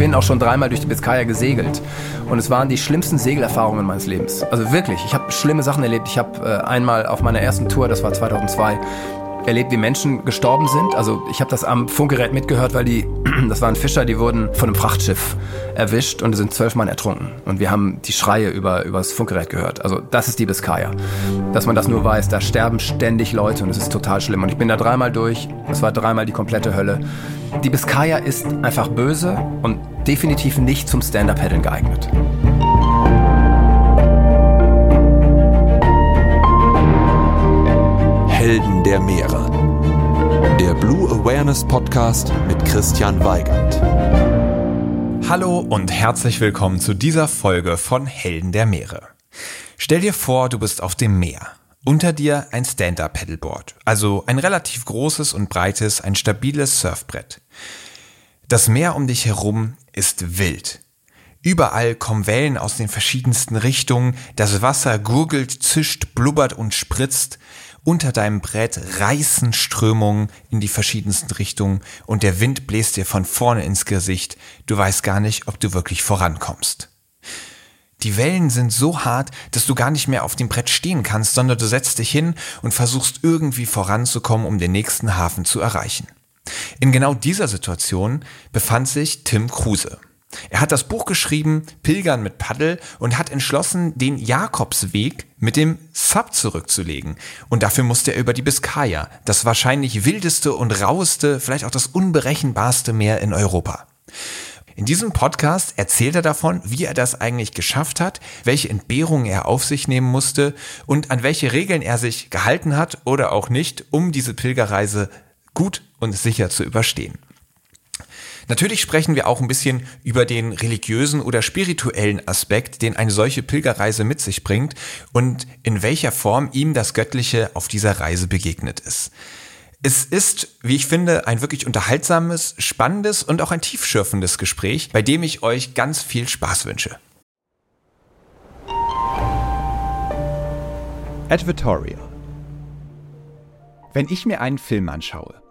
bin auch schon dreimal durch die Biskaya gesegelt und es waren die schlimmsten Segelerfahrungen meines Lebens. Also wirklich, ich habe schlimme Sachen erlebt. Ich habe äh, einmal auf meiner ersten Tour, das war 2002, erlebt, wie Menschen gestorben sind. Also ich habe das am Funkgerät mitgehört, weil die, das waren Fischer, die wurden von einem Frachtschiff erwischt und sind zwölf Mann ertrunken. Und wir haben die Schreie über, über das Funkgerät gehört. Also das ist die Biskaya. Dass man das nur weiß, da sterben ständig Leute und es ist total schlimm. Und ich bin da dreimal durch. Es war dreimal die komplette Hölle. Die Biskaya ist einfach böse und definitiv nicht zum Stand-Up-Paddeln geeignet. Helden der Meere. Der Blue Awareness Podcast mit Christian Weigand. Hallo und herzlich willkommen zu dieser Folge von Helden der Meere. Stell dir vor, du bist auf dem Meer. Unter dir ein Stand-Up-Paddleboard, also ein relativ großes und breites, ein stabiles Surfbrett. Das Meer um dich herum ist wild. Überall kommen Wellen aus den verschiedensten Richtungen, das Wasser gurgelt, zischt, blubbert und spritzt unter deinem Brett reißen Strömungen in die verschiedensten Richtungen und der Wind bläst dir von vorne ins Gesicht. Du weißt gar nicht, ob du wirklich vorankommst. Die Wellen sind so hart, dass du gar nicht mehr auf dem Brett stehen kannst, sondern du setzt dich hin und versuchst irgendwie voranzukommen, um den nächsten Hafen zu erreichen. In genau dieser Situation befand sich Tim Kruse. Er hat das Buch geschrieben, Pilgern mit Paddel, und hat entschlossen, den Jakobsweg mit dem Sub zurückzulegen. Und dafür musste er über die Biskaya, das wahrscheinlich wildeste und raueste, vielleicht auch das unberechenbarste Meer in Europa. In diesem Podcast erzählt er davon, wie er das eigentlich geschafft hat, welche Entbehrungen er auf sich nehmen musste und an welche Regeln er sich gehalten hat oder auch nicht, um diese Pilgerreise gut und sicher zu überstehen. Natürlich sprechen wir auch ein bisschen über den religiösen oder spirituellen Aspekt, den eine solche Pilgerreise mit sich bringt und in welcher Form ihm das Göttliche auf dieser Reise begegnet ist. Es ist, wie ich finde, ein wirklich unterhaltsames, spannendes und auch ein tiefschürfendes Gespräch, bei dem ich euch ganz viel Spaß wünsche. Advertorial. Wenn ich mir einen Film anschaue,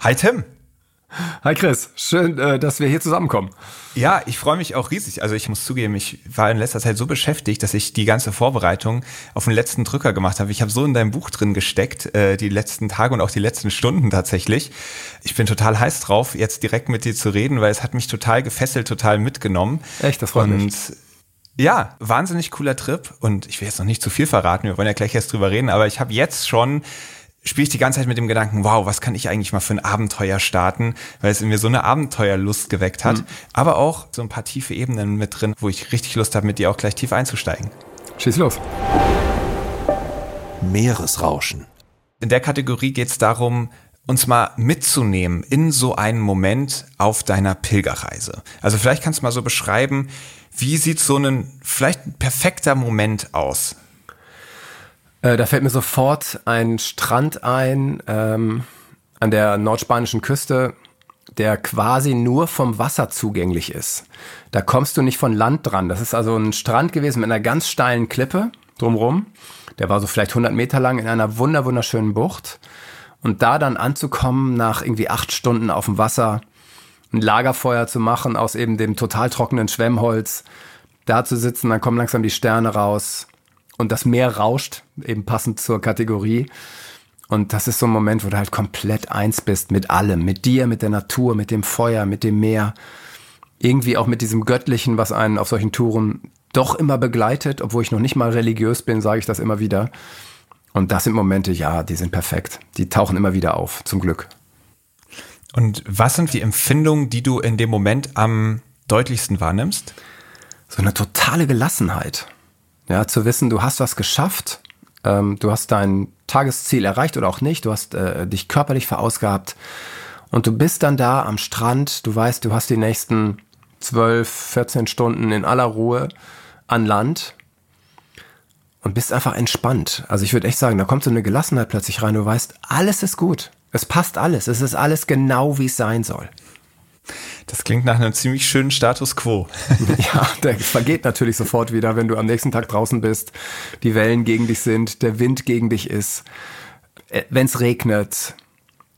Hi Tim. Hi Chris, schön, äh, dass wir hier zusammenkommen. Ja, ich freue mich auch riesig. Also ich muss zugeben, ich war in letzter Zeit so beschäftigt, dass ich die ganze Vorbereitung auf den letzten Drücker gemacht habe. Ich habe so in deinem Buch drin gesteckt, äh, die letzten Tage und auch die letzten Stunden tatsächlich. Ich bin total heiß drauf, jetzt direkt mit dir zu reden, weil es hat mich total gefesselt, total mitgenommen. Echt, das freut und mich. Ja, wahnsinnig cooler Trip und ich will jetzt noch nicht zu viel verraten, wir wollen ja gleich erst drüber reden, aber ich habe jetzt schon spiele ich die ganze Zeit mit dem Gedanken, wow, was kann ich eigentlich mal für ein Abenteuer starten, weil es in mir so eine Abenteuerlust geweckt hat, mhm. aber auch so ein paar tiefe Ebenen mit drin, wo ich richtig Lust habe, mit dir auch gleich tief einzusteigen. Schieß los. Meeresrauschen. In der Kategorie geht es darum, uns mal mitzunehmen in so einen Moment auf deiner Pilgerreise. Also vielleicht kannst du mal so beschreiben, wie sieht so ein vielleicht ein perfekter Moment aus? Äh, da fällt mir sofort ein Strand ein ähm, an der nordspanischen Küste. der quasi nur vom Wasser zugänglich ist. Da kommst du nicht von Land dran. Das ist also ein Strand gewesen mit einer ganz steilen Klippe drumrum. Der war so vielleicht 100 Meter lang in einer wunder wunderschönen Bucht. Und da dann anzukommen nach irgendwie acht Stunden auf dem Wasser, ein Lagerfeuer zu machen aus eben dem total trockenen Schwemmholz, da zu sitzen, dann kommen langsam die Sterne raus und das Meer rauscht, eben passend zur Kategorie. Und das ist so ein Moment, wo du halt komplett eins bist mit allem, mit dir, mit der Natur, mit dem Feuer, mit dem Meer. Irgendwie auch mit diesem Göttlichen, was einen auf solchen Touren doch immer begleitet, obwohl ich noch nicht mal religiös bin, sage ich das immer wieder. Und das sind Momente, ja, die sind perfekt. Die tauchen immer wieder auf, zum Glück. Und was sind die Empfindungen, die du in dem Moment am deutlichsten wahrnimmst? So eine totale Gelassenheit. Ja, zu wissen, du hast was geschafft, ähm, du hast dein Tagesziel erreicht oder auch nicht, du hast äh, dich körperlich verausgabt und du bist dann da am Strand, du weißt, du hast die nächsten 12, 14 Stunden in aller Ruhe an Land und bist einfach entspannt. Also ich würde echt sagen, da kommt so eine Gelassenheit plötzlich rein, du weißt, alles ist gut. Es passt alles. Es ist alles genau, wie es sein soll. Das klingt nach einem ziemlich schönen Status quo. ja, der vergeht natürlich sofort wieder, wenn du am nächsten Tag draußen bist, die Wellen gegen dich sind, der Wind gegen dich ist, äh, wenn es regnet,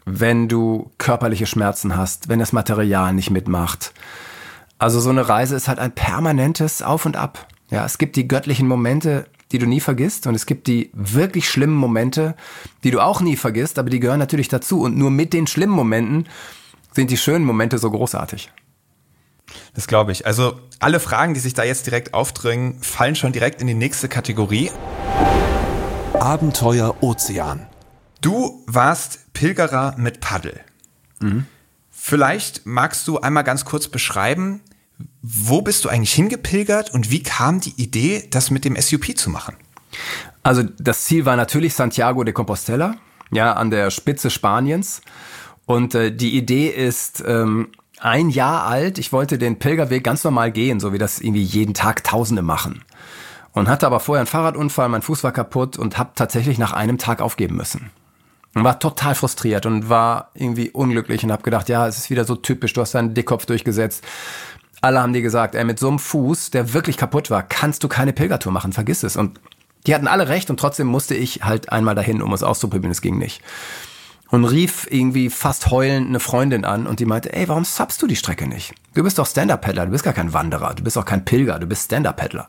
wenn du körperliche Schmerzen hast, wenn das Material nicht mitmacht. Also so eine Reise ist halt ein permanentes Auf und Ab. Ja, es gibt die göttlichen Momente, die du nie vergisst. Und es gibt die wirklich schlimmen Momente, die du auch nie vergisst, aber die gehören natürlich dazu. Und nur mit den schlimmen Momenten sind die schönen Momente so großartig. Das glaube ich. Also alle Fragen, die sich da jetzt direkt aufdrängen, fallen schon direkt in die nächste Kategorie. Abenteuer Ozean. Du warst Pilgerer mit Paddel. Mhm. Vielleicht magst du einmal ganz kurz beschreiben, wo bist du eigentlich hingepilgert und wie kam die Idee, das mit dem SUP zu machen? Also das Ziel war natürlich Santiago de Compostela, ja, an der Spitze Spaniens. Und äh, die Idee ist ähm, ein Jahr alt. Ich wollte den Pilgerweg ganz normal gehen, so wie das irgendwie jeden Tag Tausende machen. Und hatte aber vorher einen Fahrradunfall, mein Fuß war kaputt und habe tatsächlich nach einem Tag aufgeben müssen. Und war total frustriert und war irgendwie unglücklich und habe gedacht, ja, es ist wieder so typisch, du hast deinen Dickkopf durchgesetzt. Alle haben dir gesagt, ey, mit so einem Fuß, der wirklich kaputt war, kannst du keine Pilgertour machen, vergiss es. Und die hatten alle recht und trotzdem musste ich halt einmal dahin, um es auszuprobieren, es ging nicht. Und rief irgendwie fast heulend eine Freundin an und die meinte, ey, warum subst du die Strecke nicht? Du bist doch Stand-Up-Paddler, du bist gar kein Wanderer, du bist auch kein Pilger, du bist Stand-Up-Paddler.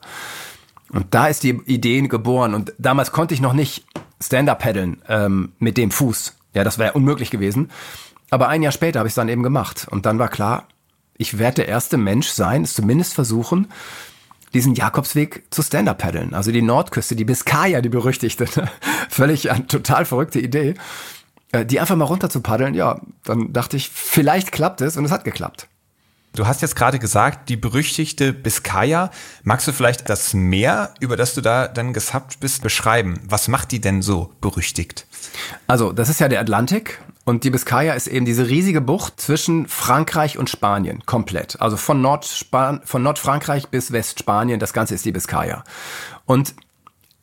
Und da ist die Idee geboren und damals konnte ich noch nicht Stand-Up paddeln ähm, mit dem Fuß. Ja, das wäre unmöglich gewesen. Aber ein Jahr später habe ich es dann eben gemacht und dann war klar, ich werde der erste Mensch sein, es zumindest versuchen, diesen Jakobsweg zu Stand-Up paddeln. Also die Nordküste, die Biskaya, die berüchtigte. Völlig eine total verrückte Idee. Äh, die einfach mal runter zu paddeln, ja, dann dachte ich, vielleicht klappt es und es hat geklappt. Du hast jetzt gerade gesagt, die berüchtigte Biskaya. Magst du vielleicht das Meer, über das du da dann gesappt bist, beschreiben? Was macht die denn so berüchtigt? Also, das ist ja der Atlantik und die Biskaya ist eben diese riesige Bucht zwischen Frankreich und Spanien, komplett. Also von, Nordspan von Nordfrankreich bis Westspanien, das Ganze ist die Biskaya. Und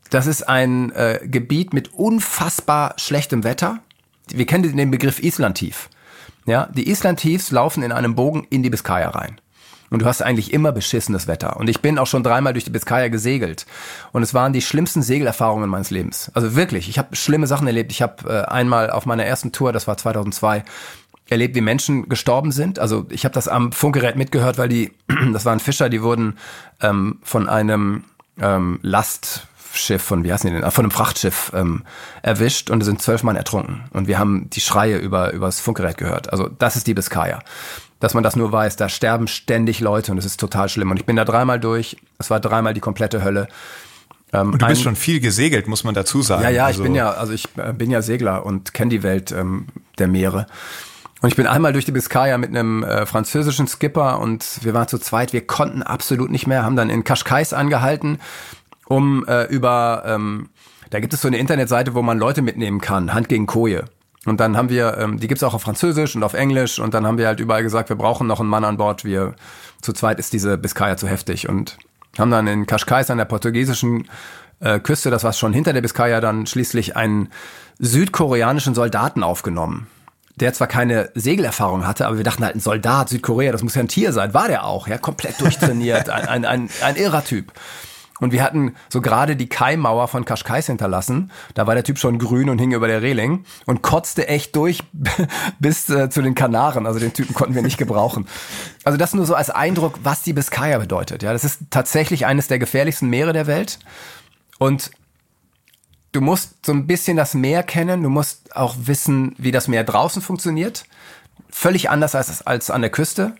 das ist ein äh, Gebiet mit unfassbar schlechtem Wetter. Wir kennen den Begriff Islandtief. Ja, die Island-Tiefs laufen in einem Bogen in die Biskaya rein. Und du hast eigentlich immer beschissenes Wetter. Und ich bin auch schon dreimal durch die Biskaya gesegelt. Und es waren die schlimmsten Segelerfahrungen meines Lebens. Also wirklich, ich habe schlimme Sachen erlebt. Ich habe äh, einmal auf meiner ersten Tour, das war 2002, erlebt, wie Menschen gestorben sind. Also ich habe das am Funkgerät mitgehört, weil die, das waren Fischer, die wurden ähm, von einem ähm, Last Schiff von, wie heißen die denn, von einem Frachtschiff ähm, erwischt und es sind zwölf Mann ertrunken. Und wir haben die Schreie über, über das Funkgerät gehört. Also das ist die Biskaya. Dass man das nur weiß, da sterben ständig Leute und es ist total schlimm. Und ich bin da dreimal durch. Es war dreimal die komplette Hölle. Ähm, und du bist ein, schon viel gesegelt, muss man dazu sagen. Ja, ja, also. ich bin ja, also ich äh, bin ja Segler und kenne die Welt ähm, der Meere. Und ich bin einmal durch die Biskaya mit einem äh, französischen Skipper und wir waren zu zweit, wir konnten absolut nicht mehr, haben dann in Kaschkais angehalten um äh, über, ähm, da gibt es so eine Internetseite, wo man Leute mitnehmen kann, Hand gegen Koje. Und dann haben wir, ähm, die gibt's auch auf Französisch und auf Englisch und dann haben wir halt überall gesagt, wir brauchen noch einen Mann an Bord. Wir zu zweit ist diese Biskaya zu heftig und haben dann in Cascais an der portugiesischen äh, Küste, das war schon hinter der Biskaya, dann schließlich einen südkoreanischen Soldaten aufgenommen, der zwar keine Segelerfahrung hatte, aber wir dachten halt, ein Soldat, Südkorea, das muss ja ein Tier sein. War der auch, ja, komplett durchtrainiert, ein, ein, ein, ein irrer Typ. Und wir hatten so gerade die Kaimauer von Kaschkais hinterlassen. Da war der Typ schon grün und hing über der Reling und kotzte echt durch bis äh, zu den Kanaren. Also den Typen konnten wir nicht gebrauchen. Also das nur so als Eindruck, was die Biskaya bedeutet. Ja, das ist tatsächlich eines der gefährlichsten Meere der Welt. Und du musst so ein bisschen das Meer kennen. Du musst auch wissen, wie das Meer draußen funktioniert. Völlig anders als, als an der Küste.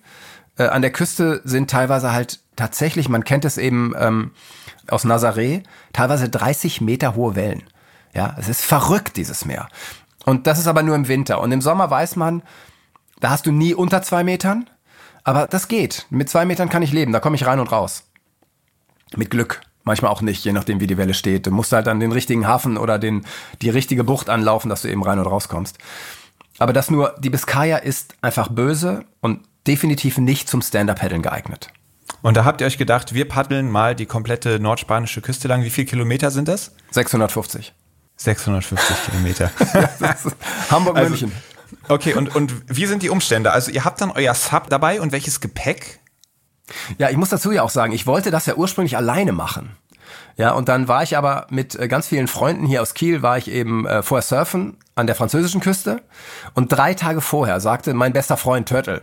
Äh, an der Küste sind teilweise halt tatsächlich, man kennt es eben ähm, aus Nazaré, teilweise 30 Meter hohe Wellen. Ja, es ist verrückt, dieses Meer. Und das ist aber nur im Winter. Und im Sommer weiß man, da hast du nie unter zwei Metern. Aber das geht. Mit zwei Metern kann ich leben. Da komme ich rein und raus. Mit Glück. Manchmal auch nicht, je nachdem, wie die Welle steht. Du musst halt dann den richtigen Hafen oder den, die richtige Bucht anlaufen, dass du eben rein und rauskommst. Aber das nur, die Biskaya ist einfach böse und definitiv nicht zum Stand-Up-Paddeln geeignet. Und da habt ihr euch gedacht, wir paddeln mal die komplette nordspanische Küste lang. Wie viele Kilometer sind das? 650. 650 Kilometer. Hamburg-München. Also, okay, und, und wie sind die Umstände? Also ihr habt dann euer Sub dabei und welches Gepäck? Ja, ich muss dazu ja auch sagen, ich wollte das ja ursprünglich alleine machen. Ja, und dann war ich aber mit äh, ganz vielen Freunden hier aus Kiel, war ich eben äh, vorher surfen an der französischen Küste. Und drei Tage vorher sagte mein bester Freund Turtle,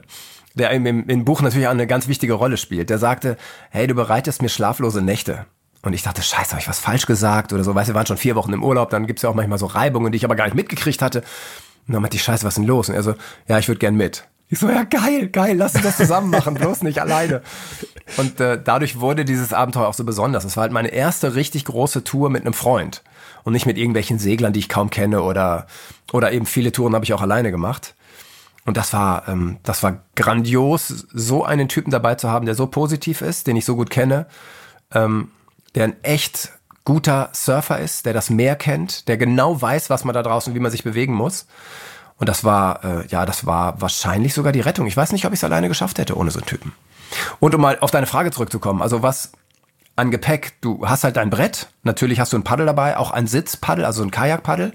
der im, im, im Buch natürlich auch eine ganz wichtige Rolle spielt, der sagte, hey, du bereitest mir schlaflose Nächte. Und ich dachte, scheiße, habe ich was falsch gesagt oder so. Weißt du, wir waren schon vier Wochen im Urlaub, dann gibt's ja auch manchmal so Reibungen, die ich aber gar nicht mitgekriegt hatte. Und dann meinte ich, scheiße, was ist denn los? Und er so, ja, ich würde gern mit. Ich so, ja geil, geil, lass uns das zusammen machen, bloß nicht alleine. Und äh, dadurch wurde dieses Abenteuer auch so besonders. Es war halt meine erste richtig große Tour mit einem Freund und nicht mit irgendwelchen Seglern, die ich kaum kenne oder oder eben viele Touren habe ich auch alleine gemacht. Und das war ähm, das war grandios, so einen Typen dabei zu haben, der so positiv ist, den ich so gut kenne, ähm, der ein echt guter Surfer ist, der das Meer kennt, der genau weiß, was man da draußen, wie man sich bewegen muss. Und das war, äh, ja, das war wahrscheinlich sogar die Rettung. Ich weiß nicht, ob ich es alleine geschafft hätte ohne so einen Typen. Und um mal auf deine Frage zurückzukommen, also was an Gepäck, du hast halt dein Brett, natürlich hast du ein Paddel dabei, auch ein Sitzpaddel, also ein Kajakpaddel,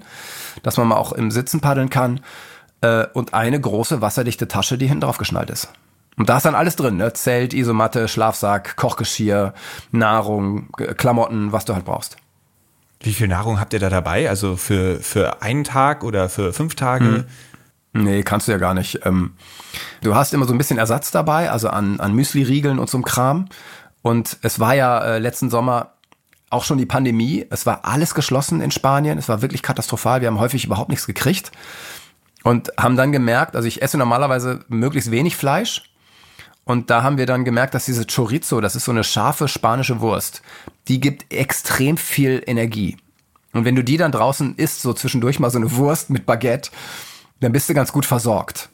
dass man mal auch im Sitzen paddeln kann äh, und eine große wasserdichte Tasche, die hinten drauf geschnallt ist. Und da ist dann alles drin, ne? Zelt, Isomatte, Schlafsack, Kochgeschirr, Nahrung, Klamotten, was du halt brauchst. Wie viel Nahrung habt ihr da dabei? Also für, für einen Tag oder für fünf Tage? Hm. Nee, kannst du ja gar nicht. Ähm, du hast immer so ein bisschen Ersatz dabei, also an, an Müsli-Riegeln und so einem Kram. Und es war ja äh, letzten Sommer auch schon die Pandemie. Es war alles geschlossen in Spanien. Es war wirklich katastrophal. Wir haben häufig überhaupt nichts gekriegt. Und haben dann gemerkt, also ich esse normalerweise möglichst wenig Fleisch. Und da haben wir dann gemerkt, dass diese Chorizo, das ist so eine scharfe spanische Wurst, die gibt extrem viel Energie. Und wenn du die dann draußen isst, so zwischendurch mal so eine Wurst mit Baguette, dann bist du ganz gut versorgt.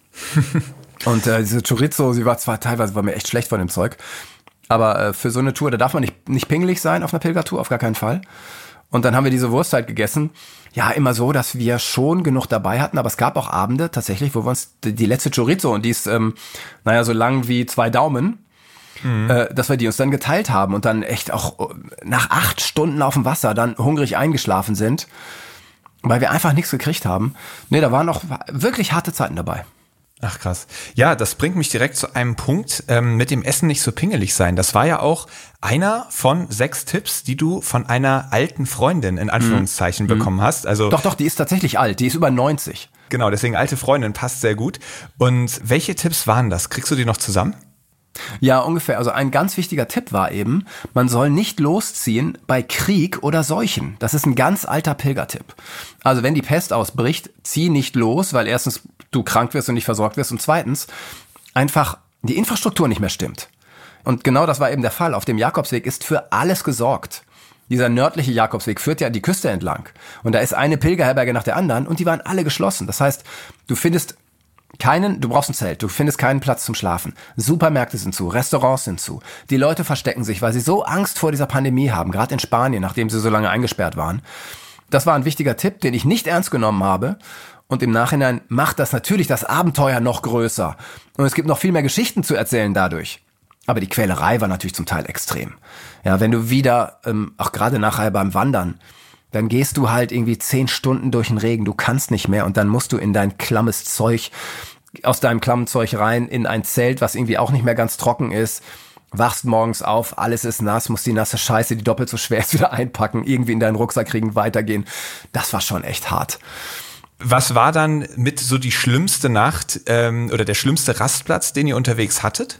Und äh, diese Chorizo, sie war zwar teilweise war mir echt schlecht von dem Zeug, aber äh, für so eine Tour, da darf man nicht, nicht pingelig sein auf einer Pilgertour, auf gar keinen Fall. Und dann haben wir diese Wurst halt gegessen. Ja, immer so, dass wir schon genug dabei hatten, aber es gab auch Abende tatsächlich, wo wir uns die letzte Chorizo und die ist, ähm, naja, so lang wie zwei Daumen, mhm. äh, dass wir die uns dann geteilt haben und dann echt auch äh, nach acht Stunden auf dem Wasser dann hungrig eingeschlafen sind, weil wir einfach nichts gekriegt haben. Nee, da waren auch wirklich harte Zeiten dabei. Ach krass. Ja, das bringt mich direkt zu einem Punkt, ähm, mit dem Essen nicht so pingelig sein. Das war ja auch einer von sechs Tipps, die du von einer alten Freundin in Anführungszeichen mhm. bekommen hast. Also doch, doch, die ist tatsächlich alt. Die ist über 90. Genau, deswegen alte Freundin passt sehr gut. Und welche Tipps waren das? Kriegst du die noch zusammen? Ja, ungefähr. Also ein ganz wichtiger Tipp war eben, man soll nicht losziehen bei Krieg oder Seuchen. Das ist ein ganz alter Pilgertipp. Also wenn die Pest ausbricht, zieh nicht los, weil erstens du krank wirst und nicht versorgt wirst und zweitens einfach die Infrastruktur nicht mehr stimmt. Und genau das war eben der Fall. Auf dem Jakobsweg ist für alles gesorgt. Dieser nördliche Jakobsweg führt ja die Küste entlang. Und da ist eine Pilgerherberge nach der anderen und die waren alle geschlossen. Das heißt, du findest keinen, du brauchst ein Zelt, du findest keinen Platz zum Schlafen. Supermärkte sind zu, Restaurants sind zu. Die Leute verstecken sich, weil sie so Angst vor dieser Pandemie haben, gerade in Spanien, nachdem sie so lange eingesperrt waren. Das war ein wichtiger Tipp, den ich nicht ernst genommen habe. Und im Nachhinein macht das natürlich das Abenteuer noch größer. Und es gibt noch viel mehr Geschichten zu erzählen dadurch. Aber die Quälerei war natürlich zum Teil extrem. Ja, wenn du wieder, ähm, auch gerade nachher beim Wandern, dann gehst du halt irgendwie zehn Stunden durch den Regen, du kannst nicht mehr und dann musst du in dein klammes Zeug, aus deinem klammen Zeug rein, in ein Zelt, was irgendwie auch nicht mehr ganz trocken ist, wachst morgens auf, alles ist nass, musst die nasse Scheiße, die doppelt so schwer ist, wieder einpacken, irgendwie in deinen Rucksack kriegen, weitergehen. Das war schon echt hart. Was war dann mit so die schlimmste Nacht ähm, oder der schlimmste Rastplatz, den ihr unterwegs hattet?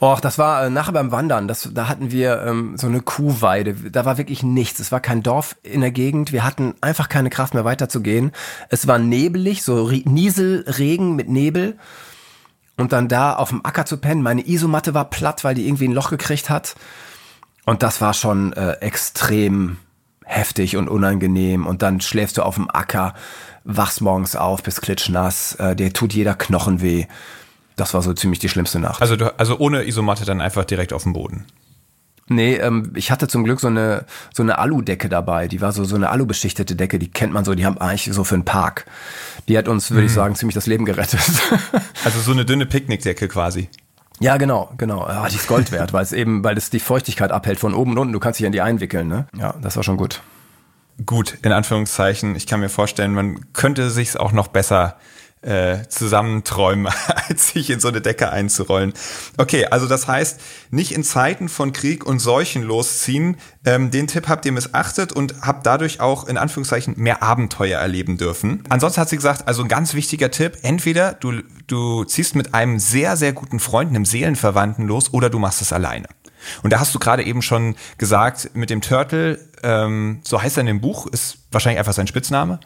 Och, das war äh, nachher beim Wandern. Das, da hatten wir ähm, so eine Kuhweide. Da war wirklich nichts. Es war kein Dorf in der Gegend. Wir hatten einfach keine Kraft mehr weiterzugehen. Es war nebelig, so Nieselregen mit Nebel. Und dann da auf dem Acker zu pennen. Meine Isomatte war platt, weil die irgendwie ein Loch gekriegt hat. Und das war schon äh, extrem heftig und unangenehm. Und dann schläfst du auf dem Acker, wachst morgens auf, bist klitschnass, äh, dir tut jeder Knochen weh. Das war so ziemlich die schlimmste Nacht. Also, du, also ohne Isomatte dann einfach direkt auf dem Boden. Nee, ähm, ich hatte zum Glück so eine, so eine Aludecke dabei. Die war so, so eine alubeschichtete Decke, die kennt man so, die haben eigentlich so für einen Park. Die hat uns, würde mhm. ich sagen, ziemlich das Leben gerettet. also so eine dünne Picknickdecke quasi. Ja, genau, genau. Ja, die ist Gold wert, weil es eben, weil es die Feuchtigkeit abhält von oben und unten. Du kannst dich an die einwickeln, ne? Ja, das war schon gut. Gut, in Anführungszeichen. Ich kann mir vorstellen, man könnte sich's auch noch besser äh, zusammenträumen, als sich in so eine Decke einzurollen. Okay, also das heißt, nicht in Zeiten von Krieg und Seuchen losziehen. Ähm, den Tipp habt ihr missachtet und habt dadurch auch in Anführungszeichen mehr Abenteuer erleben dürfen. Ansonsten hat sie gesagt, also ein ganz wichtiger Tipp, entweder du, du ziehst mit einem sehr, sehr guten Freund, einem Seelenverwandten los oder du machst es alleine. Und da hast du gerade eben schon gesagt, mit dem Turtle, ähm, so heißt er in dem Buch, ist wahrscheinlich einfach sein Spitzname.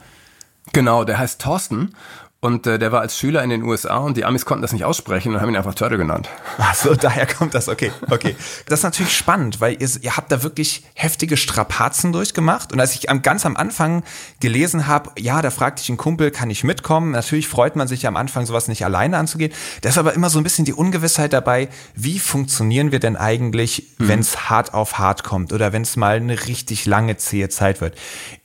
Genau, der heißt Thorsten und äh, der war als Schüler in den USA und die Amis konnten das nicht aussprechen und haben ihn einfach Turtle genannt. Ach so, daher kommt das. Okay, okay. Das ist natürlich spannend, weil ihr, ihr habt da wirklich heftige Strapazen durchgemacht. Und als ich am, ganz am Anfang gelesen habe, ja, da fragte ich einen Kumpel, kann ich mitkommen? Natürlich freut man sich ja am Anfang, sowas nicht alleine anzugehen. Da ist aber immer so ein bisschen die Ungewissheit dabei, wie funktionieren wir denn eigentlich, mhm. wenn es hart auf hart kommt oder wenn es mal eine richtig lange, zähe Zeit wird?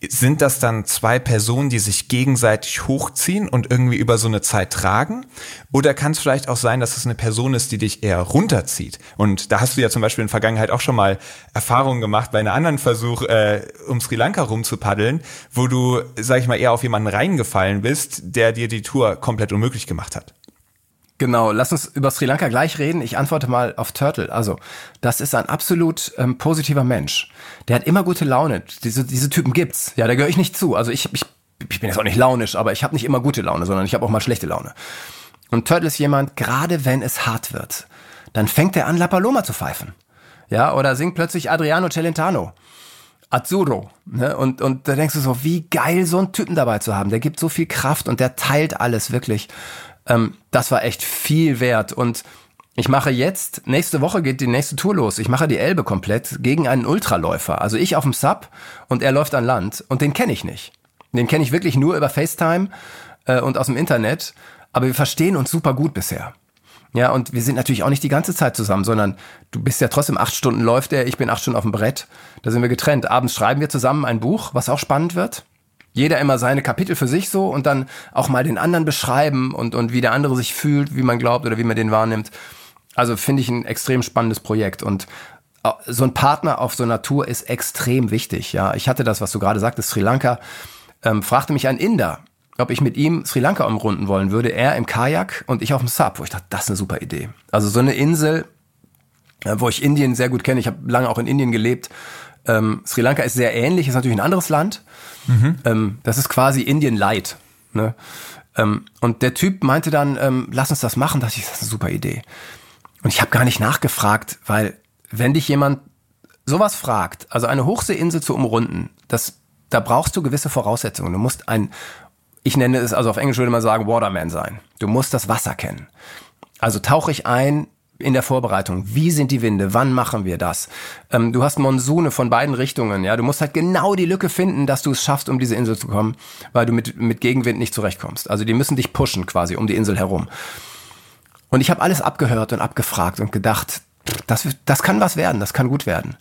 Sind das dann zwei Personen, die sich gegenseitig hochziehen und irgendwie irgendwie über so eine Zeit tragen. Oder kann es vielleicht auch sein, dass es eine Person ist, die dich eher runterzieht. Und da hast du ja zum Beispiel in der Vergangenheit auch schon mal Erfahrungen gemacht bei einem anderen Versuch, äh, um Sri Lanka rumzupaddeln, wo du, sag ich mal, eher auf jemanden reingefallen bist, der dir die Tour komplett unmöglich gemacht hat. Genau, lass uns über Sri Lanka gleich reden. Ich antworte mal auf Turtle. Also, das ist ein absolut ähm, positiver Mensch. Der hat immer gute Laune. Diese, diese Typen gibt's. Ja, da gehöre ich nicht zu. Also ich, ich ich bin jetzt auch nicht launisch, aber ich habe nicht immer gute Laune, sondern ich habe auch mal schlechte Laune. Und Turtle ist jemand, gerade wenn es hart wird, dann fängt er an, La Paloma zu pfeifen. Ja, oder singt plötzlich Adriano Celentano. Azzurro. Ne? Und, und da denkst du so, wie geil, so einen Typen dabei zu haben. Der gibt so viel Kraft und der teilt alles wirklich. Ähm, das war echt viel wert. Und ich mache jetzt, nächste Woche geht die nächste Tour los. Ich mache die Elbe komplett gegen einen Ultraläufer. Also ich auf dem Sub und er läuft an Land und den kenne ich nicht. Den kenne ich wirklich nur über FaceTime äh, und aus dem Internet, aber wir verstehen uns super gut bisher. Ja, und wir sind natürlich auch nicht die ganze Zeit zusammen, sondern du bist ja trotzdem acht Stunden läuft er, ich bin acht Stunden auf dem Brett. Da sind wir getrennt. Abends schreiben wir zusammen ein Buch, was auch spannend wird. Jeder immer seine Kapitel für sich so und dann auch mal den anderen beschreiben und, und wie der andere sich fühlt, wie man glaubt oder wie man den wahrnimmt. Also finde ich ein extrem spannendes Projekt und äh, so ein Partner auf so einer Tour ist extrem wichtig. Ja, ich hatte das, was du gerade sagtest, Sri Lanka ähm, fragte mich ein Inder, ob ich mit ihm Sri Lanka umrunden wollen würde. Er im Kajak und ich auf dem Sub, wo ich dachte, das ist eine super Idee. Also so eine Insel, äh, wo ich Indien sehr gut kenne. Ich habe lange auch in Indien gelebt. Ähm, Sri Lanka ist sehr ähnlich, ist natürlich ein anderes Land. Mhm. Ähm, das ist quasi Indien Light. Ne? Ähm, und der Typ meinte dann, ähm, lass uns das machen. Da dachte ich, das ist eine super Idee. Und ich habe gar nicht nachgefragt, weil wenn dich jemand sowas fragt, also eine Hochseeinsel zu umrunden, das da brauchst du gewisse Voraussetzungen. Du musst ein, ich nenne es, also auf Englisch würde man sagen, Waterman sein. Du musst das Wasser kennen. Also tauche ich ein in der Vorbereitung. Wie sind die Winde? Wann machen wir das? Ähm, du hast Monsune von beiden Richtungen. Ja, du musst halt genau die Lücke finden, dass du es schaffst, um diese Insel zu kommen, weil du mit, mit Gegenwind nicht zurechtkommst. Also die müssen dich pushen quasi um die Insel herum. Und ich habe alles abgehört und abgefragt und gedacht, das, das kann was werden, das kann gut werden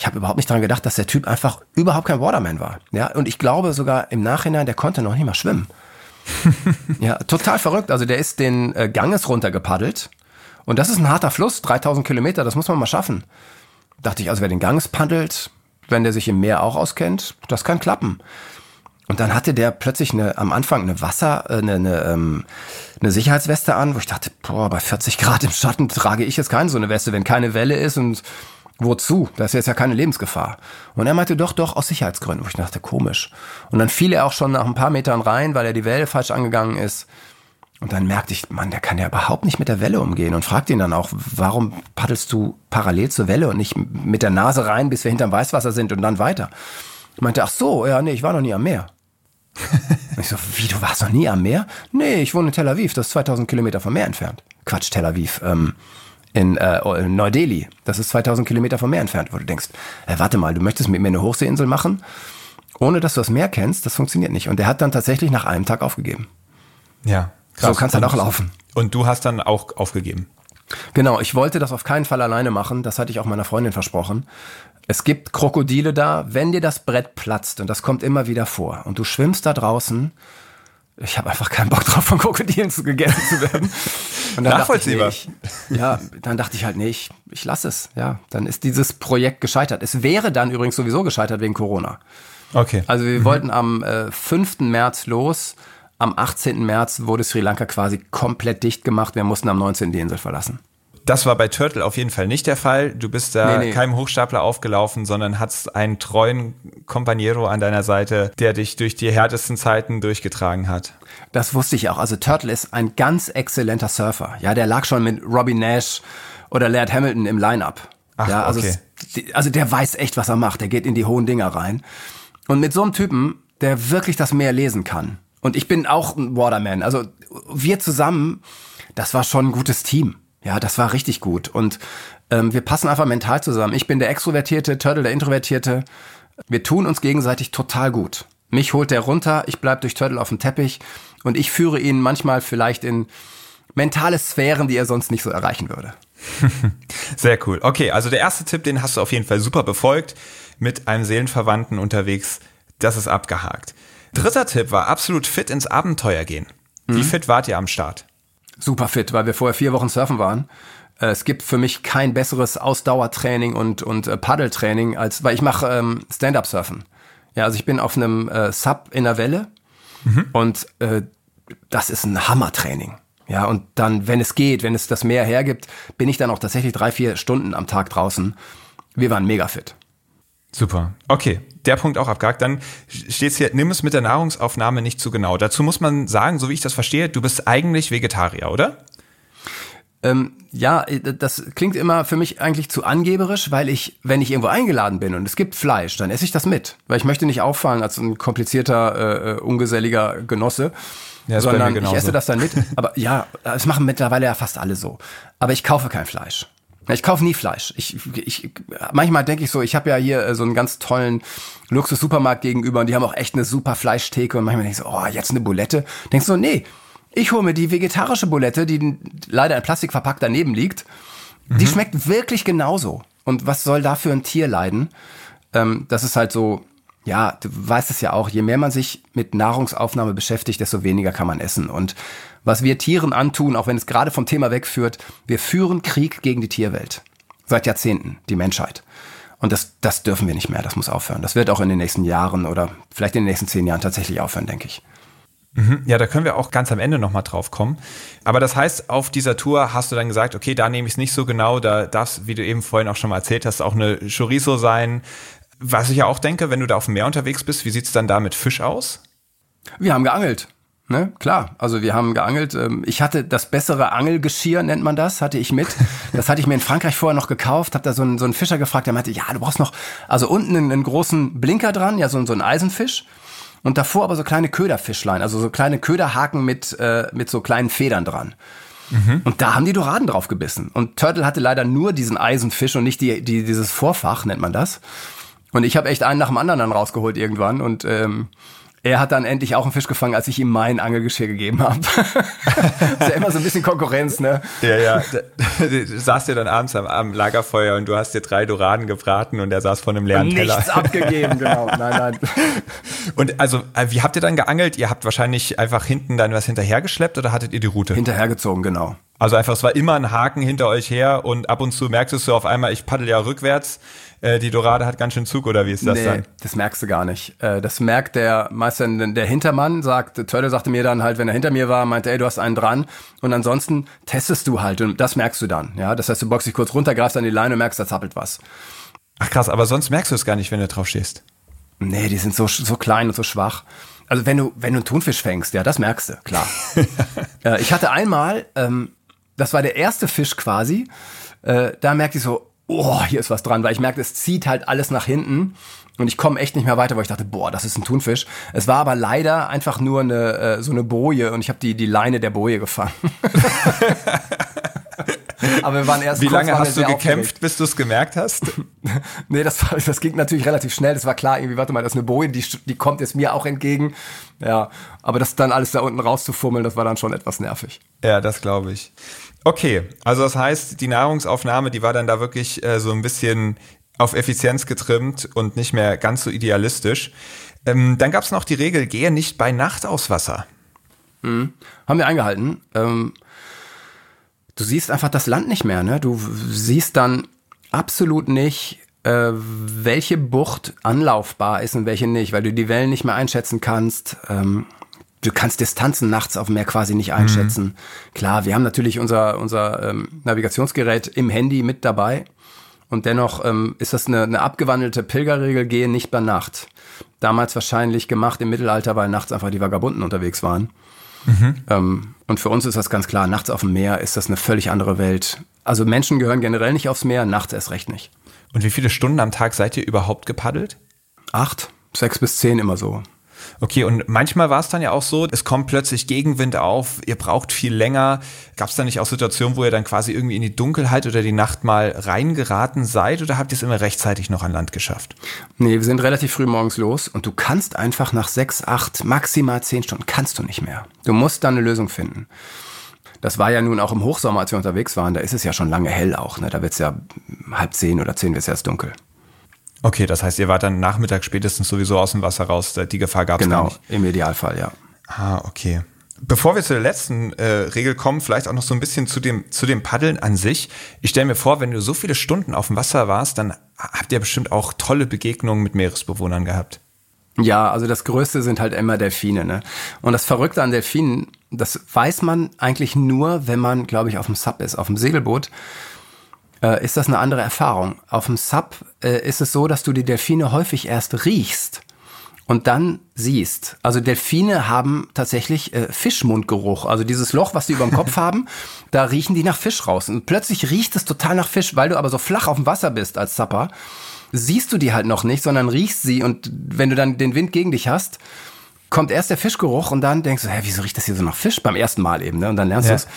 ich habe überhaupt nicht daran gedacht, dass der Typ einfach überhaupt kein Waterman war. Ja, und ich glaube sogar im Nachhinein, der konnte noch nicht mal schwimmen. ja, total verrückt. Also der ist den äh, Ganges runtergepaddelt. Und das ist ein harter Fluss, 3000 Kilometer, das muss man mal schaffen. Dachte ich, also wer den Ganges paddelt, wenn der sich im Meer auch auskennt, das kann klappen. Und dann hatte der plötzlich eine, am Anfang eine Wasser, äh, eine, eine, ähm, eine Sicherheitsweste an, wo ich dachte, boah, bei 40 Grad im Schatten trage ich jetzt keine so eine Weste, wenn keine Welle ist und wozu? Das ist jetzt ja keine Lebensgefahr. Und er meinte doch, doch, aus Sicherheitsgründen, wo ich dachte, komisch. Und dann fiel er auch schon nach ein paar Metern rein, weil er die Welle falsch angegangen ist. Und dann merkte ich, Mann, der kann ja überhaupt nicht mit der Welle umgehen und fragte ihn dann auch, warum paddelst du parallel zur Welle und nicht mit der Nase rein, bis wir hinterm Weißwasser sind und dann weiter? Ich meinte, ach so, ja, nee, ich war noch nie am Meer. ich so, wie, du warst noch nie am Meer? Nee, ich wohne in Tel Aviv, das ist 2000 Kilometer vom Meer entfernt. Quatsch, Tel Aviv, ähm, in, äh, in Neu-Delhi, das ist 2000 Kilometer vom Meer entfernt, wo du denkst, äh, warte mal, du möchtest mit mir eine Hochseeinsel machen, ohne dass du das Meer kennst, das funktioniert nicht. Und der hat dann tatsächlich nach einem Tag aufgegeben. Ja, krass. So kann es halt auch laufen. Und du hast dann auch aufgegeben. Genau, ich wollte das auf keinen Fall alleine machen, das hatte ich auch meiner Freundin versprochen. Es gibt Krokodile da, wenn dir das Brett platzt, und das kommt immer wieder vor, und du schwimmst da draußen, ich habe einfach keinen Bock drauf, von Krokodilen zu gegessen zu werden. Und dann Nachvollziehbar. Ich, nee, ich, ja, dann dachte ich halt, nee, ich, ich lasse es. Ja, dann ist dieses Projekt gescheitert. Es wäre dann übrigens sowieso gescheitert wegen Corona. Okay. Also wir mhm. wollten am äh, 5. März los. Am 18. März wurde Sri Lanka quasi komplett dicht gemacht. Wir mussten am 19. die Insel verlassen. Das war bei Turtle auf jeden Fall nicht der Fall. Du bist da nee, nee. keinem Hochstapler aufgelaufen, sondern hattest einen treuen Companiero an deiner Seite, der dich durch die härtesten Zeiten durchgetragen hat. Das wusste ich auch. Also Turtle ist ein ganz exzellenter Surfer. Ja, der lag schon mit Robbie Nash oder Laird Hamilton im Line-Up. Ja, also, okay. es, also der weiß echt, was er macht. Der geht in die hohen Dinger rein. Und mit so einem Typen, der wirklich das Meer lesen kann. Und ich bin auch ein Waterman. Also wir zusammen, das war schon ein gutes Team. Ja, das war richtig gut. Und ähm, wir passen einfach mental zusammen. Ich bin der Extrovertierte, Turtle der Introvertierte. Wir tun uns gegenseitig total gut. Mich holt der runter, ich bleib durch Turtle auf dem Teppich und ich führe ihn manchmal vielleicht in mentale Sphären, die er sonst nicht so erreichen würde. Sehr cool. Okay, also der erste Tipp, den hast du auf jeden Fall super befolgt. Mit einem Seelenverwandten unterwegs. Das ist abgehakt. Dritter Tipp war absolut fit ins Abenteuer gehen. Wie mhm. fit wart ihr am Start? Super fit, weil wir vorher vier Wochen surfen waren. Äh, es gibt für mich kein besseres Ausdauertraining und, und äh, Paddeltraining, als, weil ich mache ähm, Stand-Up-Surfen. Ja, also ich bin auf einem äh, Sub in der Welle mhm. und äh, das ist ein Hammertraining. Ja, und dann, wenn es geht, wenn es das Meer hergibt, bin ich dann auch tatsächlich drei, vier Stunden am Tag draußen. Wir waren mega fit. Super. Okay, der Punkt auch abgehakt. Dann steht hier, nimm es mit der Nahrungsaufnahme nicht zu genau. Dazu muss man sagen, so wie ich das verstehe, du bist eigentlich Vegetarier, oder? Ähm, ja, das klingt immer für mich eigentlich zu angeberisch, weil ich, wenn ich irgendwo eingeladen bin und es gibt Fleisch, dann esse ich das mit. Weil ich möchte nicht auffallen als ein komplizierter, äh, äh ungeselliger Genosse. Ja, sondern ich esse das dann mit. Aber ja, das machen mittlerweile ja fast alle so. Aber ich kaufe kein Fleisch. Ich kaufe nie Fleisch. Ich, ich, manchmal denke ich so, ich habe ja hier äh, so einen ganz tollen Luxus-Supermarkt gegenüber und die haben auch echt eine super Fleischtheke und manchmal denke ich so, oh, jetzt eine Bulette. Denkst du, so, nee, ich hole mir die vegetarische Bulette, die leider in Plastik verpackt daneben liegt. Mhm. Die schmeckt wirklich genauso. Und was soll da für ein Tier leiden? Ähm, das ist halt so, ja, du weißt es ja auch, je mehr man sich mit Nahrungsaufnahme beschäftigt, desto weniger kann man essen. Und was wir Tieren antun, auch wenn es gerade vom Thema wegführt, wir führen Krieg gegen die Tierwelt. Seit Jahrzehnten, die Menschheit. Und das, das dürfen wir nicht mehr, das muss aufhören. Das wird auch in den nächsten Jahren oder vielleicht in den nächsten zehn Jahren tatsächlich aufhören, denke ich. Mhm. Ja, da können wir auch ganz am Ende nochmal drauf kommen. Aber das heißt, auf dieser Tour hast du dann gesagt, okay, da nehme ich es nicht so genau, da darf wie du eben vorhin auch schon mal erzählt hast, auch eine Chorizo sein. Was ich ja auch denke, wenn du da auf dem Meer unterwegs bist, wie sieht es dann da mit Fisch aus? Wir haben geangelt. Ne, klar. Also wir haben geangelt. Ähm, ich hatte das bessere Angelgeschirr, nennt man das, hatte ich mit. Das hatte ich mir in Frankreich vorher noch gekauft. Hab da so einen, so einen Fischer gefragt, der meinte, ja, du brauchst noch, also unten einen, einen großen Blinker dran, ja, so, so ein Eisenfisch. Und davor aber so kleine Köderfischlein, also so kleine Köderhaken mit, äh, mit so kleinen Federn dran. Mhm. Und da haben die Doraden drauf gebissen. Und Turtle hatte leider nur diesen Eisenfisch und nicht die, die, dieses Vorfach, nennt man das. Und ich habe echt einen nach dem anderen dann rausgeholt irgendwann. Und ähm, er hat dann endlich auch einen Fisch gefangen, als ich ihm mein Angelgeschirr gegeben habe. ist ja immer so ein bisschen Konkurrenz, ne? Ja, ja. Du saßt ja dann abends am, am, Lagerfeuer und du hast dir drei Doraden gebraten und er saß vor einem leeren Teller. Nichts abgegeben, genau. Nein, nein. Und also, äh, wie habt ihr dann geangelt? Ihr habt wahrscheinlich einfach hinten dann was hinterhergeschleppt oder hattet ihr die Route? Hinterhergezogen, genau. Also einfach, es war immer ein Haken hinter euch her und ab und zu merktest du auf einmal, ich paddel ja rückwärts äh, die Dorade hat ganz schön Zug oder wie ist das nee, dann? das merkst du gar nicht. Äh, das merkt der Meister, der Hintermann sagt, Turtle sagte mir dann halt, wenn er hinter mir war, meinte, ey, du hast einen dran. Und ansonsten testest du halt und das merkst du dann. Ja, das heißt, du boxst dich kurz runter, greifst an die Leine und merkst, da zappelt was. Ach krass, aber sonst merkst du es gar nicht, wenn du drauf stehst. Nee, die sind so, so klein und so schwach. Also wenn du, wenn du einen Thunfisch fängst, ja, das merkst du, klar. äh, ich hatte einmal, ähm, das war der erste Fisch quasi, äh, da merkte ich so, oh, hier ist was dran, weil ich merkte, es zieht halt alles nach hinten und ich komme echt nicht mehr weiter, weil ich dachte, boah, das ist ein Thunfisch. Es war aber leider einfach nur eine äh, so eine Boje und ich habe die die Leine der Boje gefangen. aber wir waren erst Wie lange hast du gekämpft, aufgeregt. bis du es gemerkt hast? nee, das, war, das ging natürlich relativ schnell. Das war klar, irgendwie, warte mal, das ist eine Boje, die, die kommt jetzt mir auch entgegen. Ja, aber das dann alles da unten rauszufummeln, das war dann schon etwas nervig. Ja, das glaube ich. Okay, also das heißt, die Nahrungsaufnahme, die war dann da wirklich äh, so ein bisschen auf Effizienz getrimmt und nicht mehr ganz so idealistisch. Ähm, dann gab es noch die Regel, gehe nicht bei Nacht aufs Wasser. Haben wir eingehalten. Ähm, du siehst einfach das Land nicht mehr, ne? Du siehst dann absolut nicht, äh, welche Bucht anlaufbar ist und welche nicht, weil du die Wellen nicht mehr einschätzen kannst. Ähm, du kannst Distanzen nachts auf dem Meer quasi nicht einschätzen. Klar, wir haben natürlich unser, unser ähm, Navigationsgerät im Handy mit dabei. Und dennoch ähm, ist das eine, eine abgewandelte Pilgerregel, gehe nicht bei Nacht. Damals wahrscheinlich gemacht im Mittelalter, weil nachts einfach die Vagabunden unterwegs waren. Ähm, und für uns ist das ganz klar, nachts auf dem Meer ist das eine völlig andere Welt. Also Menschen gehören generell nicht aufs Meer, nachts erst recht nicht. Und wie viele Stunden am Tag seid ihr überhaupt gepaddelt? Acht, sechs bis zehn immer so. Okay, und manchmal war es dann ja auch so, es kommt plötzlich Gegenwind auf, ihr braucht viel länger. Gab es da nicht auch Situationen, wo ihr dann quasi irgendwie in die Dunkelheit oder die Nacht mal reingeraten seid oder habt ihr es immer rechtzeitig noch an Land geschafft? Nee, wir sind relativ früh morgens los und du kannst einfach nach sechs, acht, maximal zehn Stunden kannst du nicht mehr. Du musst da eine Lösung finden. Das war ja nun auch im Hochsommer, als wir unterwegs waren, da ist es ja schon lange hell auch. Ne? Da wird es ja halb zehn oder zehn wird es erst dunkel. Okay, das heißt, ihr wart dann Nachmittag spätestens sowieso aus dem Wasser raus. Die Gefahr gab es Genau, nicht. im Idealfall, ja. Ah, okay. Bevor wir zu der letzten äh, Regel kommen, vielleicht auch noch so ein bisschen zu dem, zu dem Paddeln an sich. Ich stelle mir vor, wenn du so viele Stunden auf dem Wasser warst, dann habt ihr bestimmt auch tolle Begegnungen mit Meeresbewohnern gehabt. Ja, also das Größte sind halt immer Delfine. Ne? Und das Verrückte an Delfinen, das weiß man eigentlich nur, wenn man, glaube ich, auf dem Sub ist. Auf dem Segelboot äh, ist das eine andere Erfahrung. Auf dem Sub äh, ist es so, dass du die Delfine häufig erst riechst und dann siehst. Also Delfine haben tatsächlich äh, Fischmundgeruch. Also dieses Loch, was die über dem Kopf haben, da riechen die nach Fisch raus. Und plötzlich riecht es total nach Fisch, weil du aber so flach auf dem Wasser bist als Supper. Siehst du die halt noch nicht, sondern riechst sie und wenn du dann den Wind gegen dich hast, kommt erst der Fischgeruch und dann denkst du, hä, wieso riecht das hier so nach Fisch? Beim ersten Mal eben, ne? Und dann lernst Ja. du es.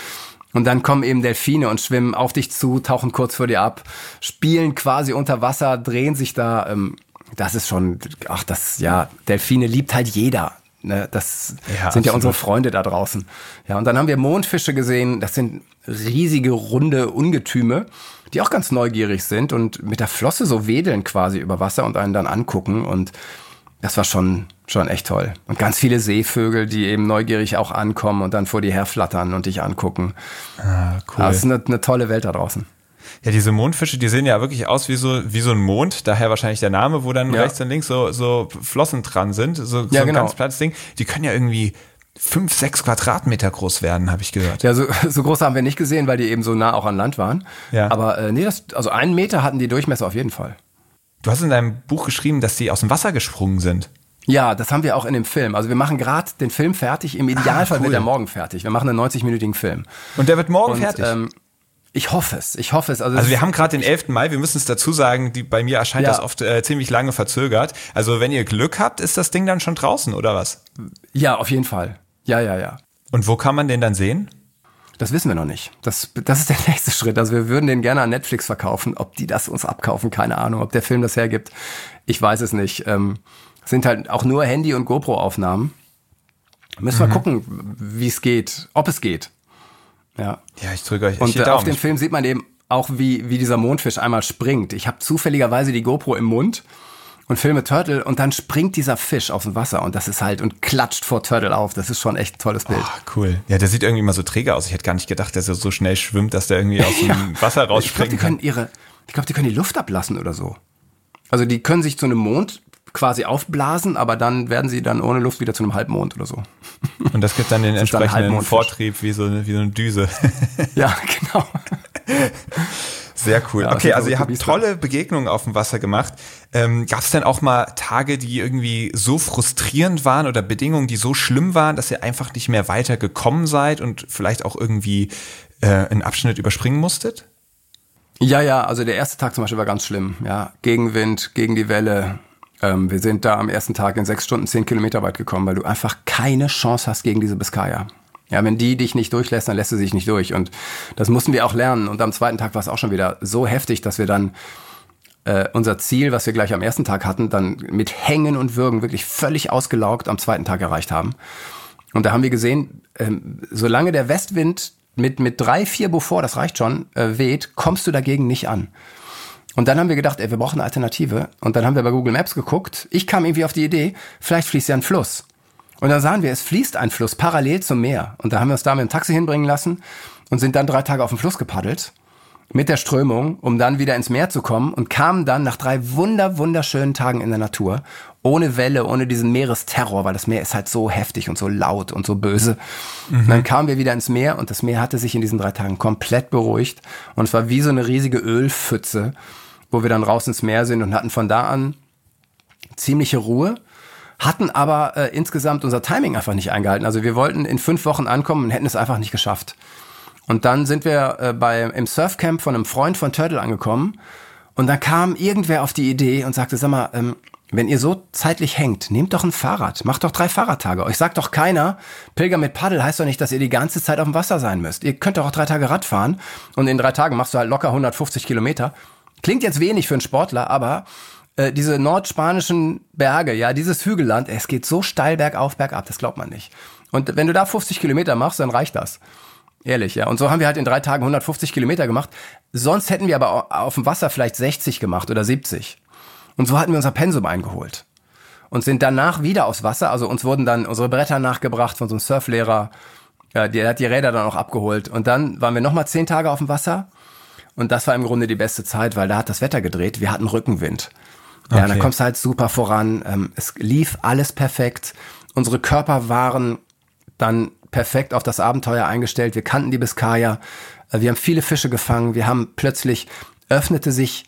Und dann kommen eben Delfine und schwimmen auf dich zu, tauchen kurz vor dir ab, spielen quasi unter Wasser, drehen sich da. Ähm, das ist schon, ach, das, ja, Delfine liebt halt jeder. Ne? Das Ja, sind ja absolut. unsere Freunde da draußen. Ja, und dann haben wir Mondfische gesehen. Das sind riesige, runde Ungetüme, die auch ganz neugierig sind und mit der Flosse so wedeln quasi über Wasser und einen dann angucken. Und das war schon, schon echt toll. Und ganz viele Seevögel, die eben neugierig auch ankommen und dann vor dir herflattern und dich angucken. Ah, cool. Das ist eine, eine tolle Welt da draußen. Ja, diese Mondfische, die sehen ja wirklich aus wie so, wie so ein Mond, daher wahrscheinlich der Name, wo dann Ja. rechts und links so, so Flossen dran sind, so, so Ja, ein genau. ganz plattes Ding. Die können ja irgendwie fünf, sechs Quadratmeter groß werden, habe ich gehört. Ja, so, so groß haben wir nicht gesehen, weil die eben so nah auch an Land waren. Ja. Aber äh, nee, das, also einen Meter hatten die Durchmesser auf jeden Fall. Du hast in deinem Buch geschrieben, dass die aus dem Wasser gesprungen sind. Ja, das haben wir auch in dem Film. Also wir machen gerade den Film fertig. Im Idealfall Ah, cool. wird er morgen fertig. Wir machen einen 90-minütigen Film. Und der wird morgen Und, fertig. Ähm, ich hoffe es. Ich hoffe es. Also, also wir haben gerade den 11. Mai, wir müssen es dazu sagen, die, bei mir erscheint Ja. das oft äh, ziemlich lange verzögert. Also wenn ihr Glück habt, ist das Ding dann schon draußen, oder was? ja, auf jeden Fall. Ja, ja, ja. Und wo kann man den dann sehen? Das wissen wir noch nicht. Das, das ist der nächste Schritt. Also wir würden den gerne an Netflix verkaufen. Ob die das uns abkaufen, keine Ahnung. Ob der Film das hergibt, ich weiß es nicht. Ähm, sind halt auch nur Handy- und GoPro-Aufnahmen. Müssen Mhm. wir gucken, wie es geht, ob es geht. Ja. Ja, ich drücke euch Und auf Daumen. dem Film sieht man eben auch, wie, wie dieser Mondfisch einmal springt. Ich habe zufälligerweise die GoPro im Mund und filme Turtle und dann springt dieser Fisch aus dem Wasser und das ist halt und klatscht vor Turtle auf. Das ist schon echt ein tolles Bild. Ah, cool. Ja, der sieht irgendwie mal so träge aus. Ich hätte gar nicht gedacht, dass er so schnell schwimmt, dass der irgendwie aus dem Wasser ich glaube, die können ihre, ich glaube, die können die Luft ablassen oder so. Also die können sich zu einem Mond quasi aufblasen, aber dann werden sie dann ohne Luft wieder zu einem Halbmond oder so. Und das gibt dann den Das ist dann entsprechenden. Vortrieb wie so, eine, wie so eine Düse. Ja, genau. Sehr cool. Ja, okay, also ihr habt tolle Begegnungen auf dem Wasser gemacht. Ähm, Gab es denn auch mal Tage, die irgendwie so frustrierend waren oder Bedingungen, die so schlimm waren, dass ihr einfach nicht mehr weiter gekommen seid und vielleicht auch irgendwie äh, einen Abschnitt überspringen musstet? Ja, ja, also der erste Tag zum Beispiel war ganz schlimm. Ja, Gegenwind, gegen die Welle. Ähm, wir sind da am ersten Tag in sechs Stunden zehn Kilometer weit gekommen, weil du einfach keine Chance hast gegen diese Biskaya. Ja, wenn die dich nicht durchlässt, dann lässt sie sich nicht durch. Und das mussten wir auch lernen. Und am zweiten Tag war es auch schon wieder so heftig, dass wir dann äh, unser Ziel, was wir gleich am ersten Tag hatten, dann mit Hängen und Würgen wirklich völlig ausgelaugt am zweiten Tag erreicht haben. Und da haben wir gesehen, ähm, solange der Westwind mit, mit drei, vier Beaufort, das reicht schon, äh, weht, kommst du dagegen nicht an. Und dann haben wir gedacht, ey, wir brauchen eine Alternative. Und dann haben wir bei Google Maps geguckt. Ich kam irgendwie auf die Idee, vielleicht fließt ja ein Fluss. Und dann sahen wir, es fließt ein Fluss parallel zum Meer. Und da haben wir uns da mit dem Taxi hinbringen lassen und sind dann drei Tage auf dem Fluss gepaddelt mit der Strömung, um dann wieder ins Meer zu kommen und kamen dann nach drei wunder, wunderschönen Tagen in der Natur, ohne Welle, ohne diesen Meeresterror, weil das Meer ist halt so heftig und so laut und so böse. Und dann kamen wir wieder ins Meer und das Meer hatte sich in diesen drei Tagen komplett beruhigt und es war wie so eine riesige Ölpfütze, wo wir dann raus ins Meer sind und hatten von da an ziemliche Ruhe, hatten aber äh, insgesamt unser Timing einfach nicht eingehalten. Also wir wollten in fünf Wochen ankommen und hätten es einfach nicht geschafft. Und dann sind wir äh, bei, im Surfcamp von einem Freund von Turtle angekommen und dann kam irgendwer auf die Idee und sagte, sag mal, ähm, wenn ihr so zeitlich hängt, nehmt doch ein Fahrrad, macht doch drei Fahrradtage. Euch sagt doch keiner, Pilger mit Paddel heißt doch nicht, dass ihr die ganze Zeit auf dem Wasser sein müsst. Ihr könnt doch auch drei Tage Rad fahren und in drei Tagen machst du halt locker 150 Kilometer. Klingt jetzt wenig für einen Sportler, aber äh, diese nordspanischen Berge, ja, dieses Hügelland, es geht so steil bergauf, bergab, das glaubt man nicht. Und wenn du da 50 Kilometer machst, dann reicht das. Ehrlich, ja. Und so haben wir halt in drei Tagen 150 Kilometer gemacht. Sonst hätten wir aber au- auf dem Wasser vielleicht 60 gemacht oder 70. Und so hatten wir unser Pensum eingeholt. Und sind danach wieder aufs Wasser. Also uns wurden dann unsere Bretter nachgebracht von so einem Surflehrer. Ja, der hat die Räder dann auch abgeholt. Und dann waren wir nochmal zehn Tage auf dem Wasser. Und das war im Grunde die beste Zeit, weil da hat das Wetter gedreht. Wir hatten Rückenwind. Ja, Okay. da kommst du halt super voran. Ähm, es lief alles perfekt. Unsere Körper waren dann perfekt auf das Abenteuer eingestellt. Wir kannten die Biskaya. Äh, Wir haben viele Fische gefangen. Wir haben plötzlich öffnete sich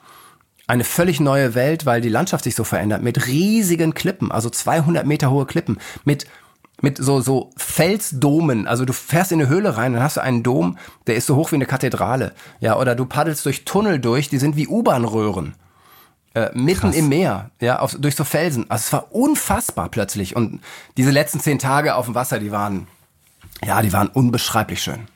eine völlig neue Welt, weil die Landschaft sich so verändert. Mit riesigen Klippen, also 200 Meter hohe Klippen. Mit mit so, so Felsdomen. Also du fährst in eine Höhle rein, dann hast du einen Dom, der ist so hoch wie eine Kathedrale. Ja, oder du paddelst durch Tunnel durch, die sind wie U-Bahn-Röhren. Äh, mitten im Meer, ja, auf, durch so Felsen. Also es war unfassbar plötzlich. Und diese letzten zehn Tage auf dem Wasser, die waren, ja, die waren unbeschreiblich schön.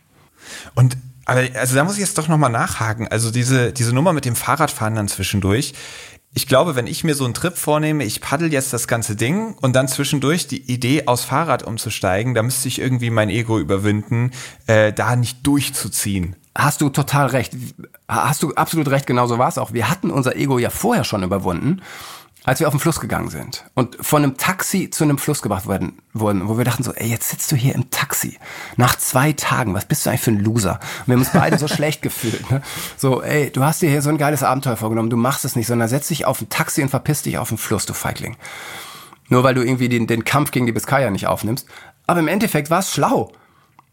Und also da muss ich jetzt doch nochmal nachhaken. Also diese, diese Nummer mit dem Fahrradfahren dann zwischendurch. Ich glaube, wenn ich mir so einen Trip vornehme, ich paddel jetzt das ganze Ding und dann zwischendurch die Idee, aus Fahrrad umzusteigen, da müsste ich irgendwie mein Ego überwinden, äh, da nicht durchzuziehen. Hast du total recht. Hast du absolut recht, genau so war es auch. Wir hatten unser Ego ja vorher schon überwunden, als wir auf den Fluss gegangen sind und von einem Taxi zu einem Fluss gebracht werden, wurden, wo wir dachten so, ey, jetzt sitzt du hier im Taxi nach zwei Tagen, was bist du eigentlich für ein Loser? Und wir haben uns beide so schlecht gefühlt. Ne? So, ey, du hast dir hier so ein geiles Abenteuer vorgenommen, du machst es nicht, sondern setz dich auf ein Taxi und verpiss dich auf den Fluss, du Feigling. Nur weil du irgendwie den, den Kampf gegen die Biskaya nicht aufnimmst. Aber im Endeffekt war es schlau.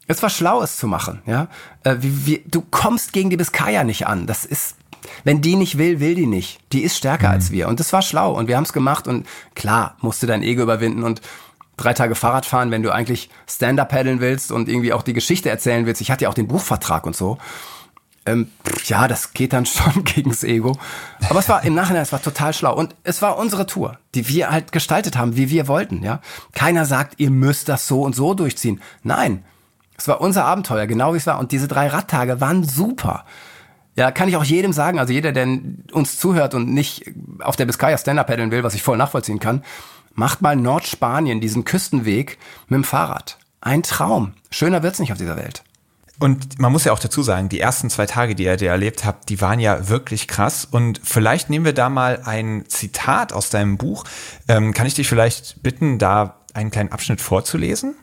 Es war schlau, es zu machen, ja. Äh, wie, wie, du kommst gegen die Biskaya nicht an. Das ist, wenn die nicht will, will die nicht. Die ist stärker als wir. Und das war schlau. Und wir haben es gemacht. Und klar, musst du dein Ego überwinden und drei Tage Fahrrad fahren, wenn du eigentlich Stand-up paddeln willst und irgendwie auch die Geschichte erzählen willst. Ich hatte ja auch den Buchvertrag und so. Ähm, ja, das geht dann schon gegens Ego. Aber es war im Nachhinein, es war total schlau. Und es war unsere Tour, die wir halt gestaltet haben, wie wir wollten, ja. Keiner sagt, ihr müsst das so und so durchziehen. Nein. Es war unser Abenteuer, genau wie es war. Und diese drei Radtage waren super. Ja, kann ich auch jedem sagen, also jeder, der uns zuhört und nicht auf der Biscaya Stand-Up paddeln will, was ich voll nachvollziehen kann, macht mal Nordspanien, diesen Küstenweg mit dem Fahrrad. Ein Traum. Schöner wird's nicht auf dieser Welt. Und man muss ja auch dazu sagen, die ersten zwei Tage, die ihr da erlebt habt, die waren ja wirklich krass. Und vielleicht nehmen wir da mal ein Zitat aus deinem Buch. Ähm, kann ich dich vielleicht bitten, da einen kleinen Abschnitt vorzulesen?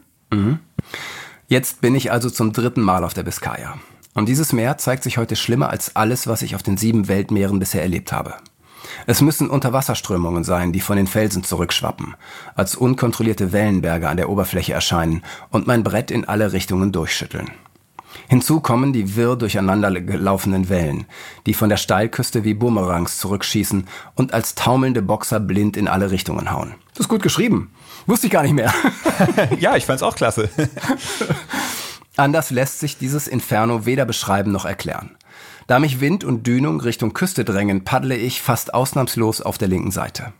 Jetzt bin ich also zum dritten Mal auf der Biskaya. Und dieses Meer zeigt sich heute schlimmer als alles, was ich auf den sieben Weltmeeren bisher erlebt habe. Es müssen Unterwasserströmungen sein, die von den Felsen zurückschwappen, als unkontrollierte Wellenberge an der Oberfläche erscheinen und mein Brett in alle Richtungen durchschütteln. Hinzu kommen die wirr durcheinander gelaufenen Wellen, die von der Steilküste wie Bumerangs zurückschießen und als taumelnde Boxer blind in alle Richtungen hauen. Das ist gut geschrieben. Wusste ich gar nicht mehr. ja, ich fand's auch klasse. Anders lässt sich dieses Inferno weder beschreiben noch erklären. Da mich Wind und Dünung Richtung Küste drängen, paddle ich fast ausnahmslos auf der linken Seite.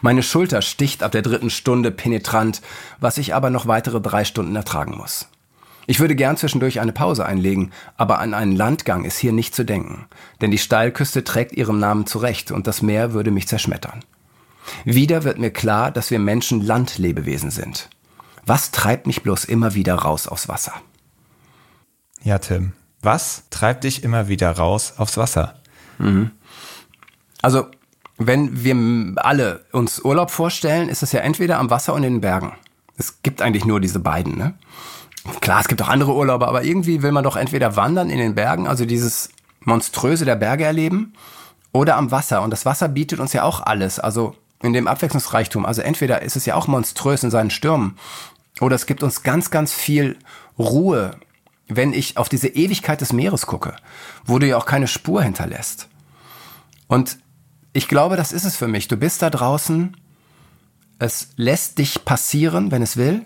Meine Schulter sticht ab der dritten Stunde penetrant, was ich aber noch weitere drei Stunden ertragen muss. Ich würde gern zwischendurch eine Pause einlegen, aber an einen Landgang ist hier nicht zu denken, denn die Steilküste trägt ihrem Namen zurecht und das Meer würde mich zerschmettern. Wieder wird mir klar, dass wir Menschen Landlebewesen sind. Was treibt mich bloß immer wieder raus aufs Wasser? Ja, Tim, was treibt dich immer wieder raus aufs Wasser? Mhm. Also, wenn wir alle uns Urlaub vorstellen, ist es ja entweder am Wasser und in den Bergen. Es gibt eigentlich nur diese beiden, ne? Klar, es gibt auch andere Urlaube, aber irgendwie will man doch entweder wandern in den Bergen, also dieses Monströse der Berge erleben, oder am Wasser. Und das Wasser bietet uns ja auch alles, also in dem Abwechslungsreichtum. Also entweder ist es ja auch monströs in seinen Stürmen, oder es gibt uns ganz, ganz viel Ruhe, wenn ich auf diese Ewigkeit des Meeres gucke, wo du ja auch keine Spur hinterlässt. Und ich glaube, das ist es für mich. Du bist da draußen, es lässt dich passieren, wenn es will.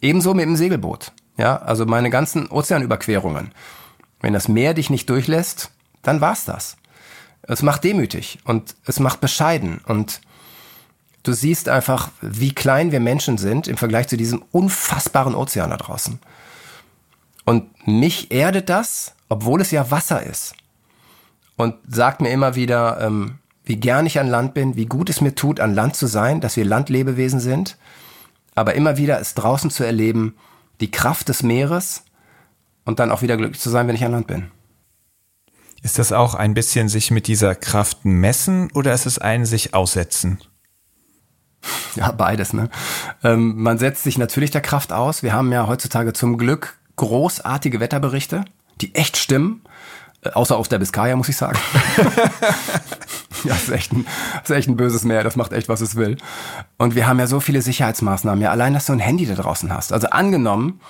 Ebenso mit dem Segelboot. Ja, also meine ganzen Ozeanüberquerungen. Wenn das Meer dich nicht durchlässt, dann war's das. Es macht demütig und es macht bescheiden und du siehst einfach, wie klein wir Menschen sind im Vergleich zu diesem unfassbaren Ozean da draußen. Und mich erdet das, obwohl es ja Wasser ist. Und sagt mir immer wieder, ähm, wie gern ich an Land bin, wie gut es mir tut, an Land zu sein, dass wir Landlebewesen sind. Aber immer wieder es draußen zu erleben, die Kraft des Meeres und dann auch wieder glücklich zu sein, wenn ich an Land bin. Ist das auch ein bisschen sich mit dieser Kraft messen oder ist es ein sich aussetzen? Ja, beides. Ne? Ähm, man setzt sich natürlich der Kraft aus. Wir haben ja heutzutage zum Glück großartige Wetterberichte, die echt stimmen. Äh, außer auf der Biskaya, muss ich sagen. ja, das ist, echt ein, das ist echt ein böses Meer, das macht echt, was es will. Und wir haben ja so viele Sicherheitsmaßnahmen. Ja, allein, dass du ein Handy da draußen hast. Also angenommen,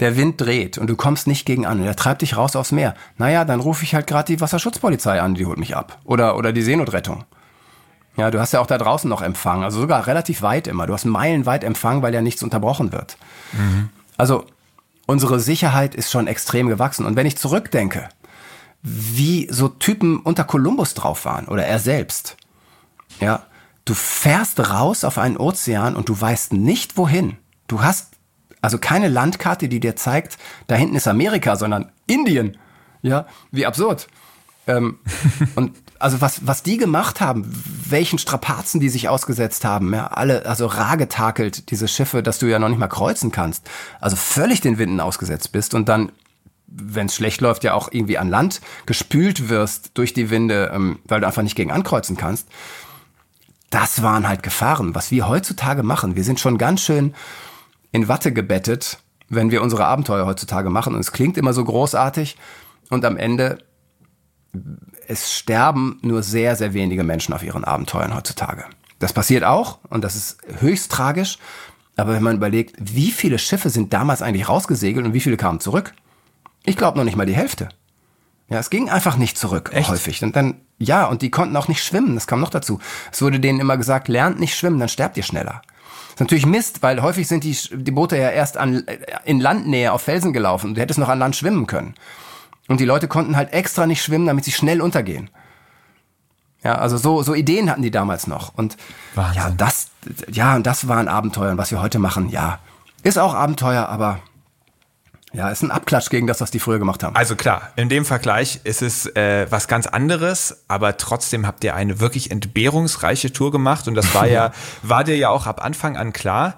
der Wind dreht und du kommst nicht gegen an und der treibt dich raus aufs Meer. Naja, dann rufe ich halt gerade die Wasserschutzpolizei an, die holt mich ab. Oder, oder die Seenotrettung. Ja, du hast ja auch da draußen noch Empfang, also sogar relativ weit immer. Du hast meilenweit Empfang, weil ja nichts unterbrochen wird. Mhm. Also unsere Sicherheit ist schon extrem gewachsen. Und wenn ich zurückdenke, wie so Typen unter Kolumbus drauf waren oder er selbst. Ja, du fährst raus auf einen Ozean und du weißt nicht wohin. Du hast also keine Landkarte, die dir zeigt, da hinten ist Amerika, sondern Indien. Ja, wie absurd. Ähm, und also was, was die gemacht haben, welchen Strapazen die sich ausgesetzt haben, ja, alle, also rar getakelt, diese Schiffe, dass du ja noch nicht mal kreuzen kannst, also völlig den Winden ausgesetzt bist und dann wenn es schlecht läuft, ja auch irgendwie an Land gespült wirst durch die Winde, ähm, weil du einfach nicht gegen ankreuzen kannst. Das waren halt Gefahren. Was wir heutzutage machen, wir sind schon ganz schön in Watte gebettet, wenn wir unsere Abenteuer heutzutage machen. Und es klingt immer so großartig. Und am Ende, es sterben nur sehr, sehr wenige Menschen auf ihren Abenteuern heutzutage. Das passiert auch und das ist höchst tragisch. Aber wenn man überlegt, wie viele Schiffe sind damals eigentlich rausgesegelt und wie viele kamen zurück, ich glaube noch nicht mal die Hälfte. Ja, es ging einfach nicht zurück, Echt? häufig. Und dann, ja, und die konnten auch nicht schwimmen, das kam noch dazu. Es wurde denen immer gesagt, lernt nicht schwimmen, dann sterbt ihr schneller. Das ist natürlich Mist, weil häufig sind die, die Boote ja erst an, in Landnähe auf Felsen gelaufen und du hättest noch an Land schwimmen können. Und die Leute konnten halt extra nicht schwimmen, damit sie schnell untergehen. Ja, also so, so Ideen hatten die damals noch. Und Wahnsinn. ja, das, ja, und das war ein Abenteuer. Und was wir heute machen, ja, ist auch Abenteuer, aber ja, ist ein Abklatsch gegen das, was die früher gemacht haben. Also klar, in dem Vergleich ist es äh, was ganz anderes, aber trotzdem habt ihr eine wirklich entbehrungsreiche Tour gemacht und das war ja, war dir ja auch ab Anfang an klar.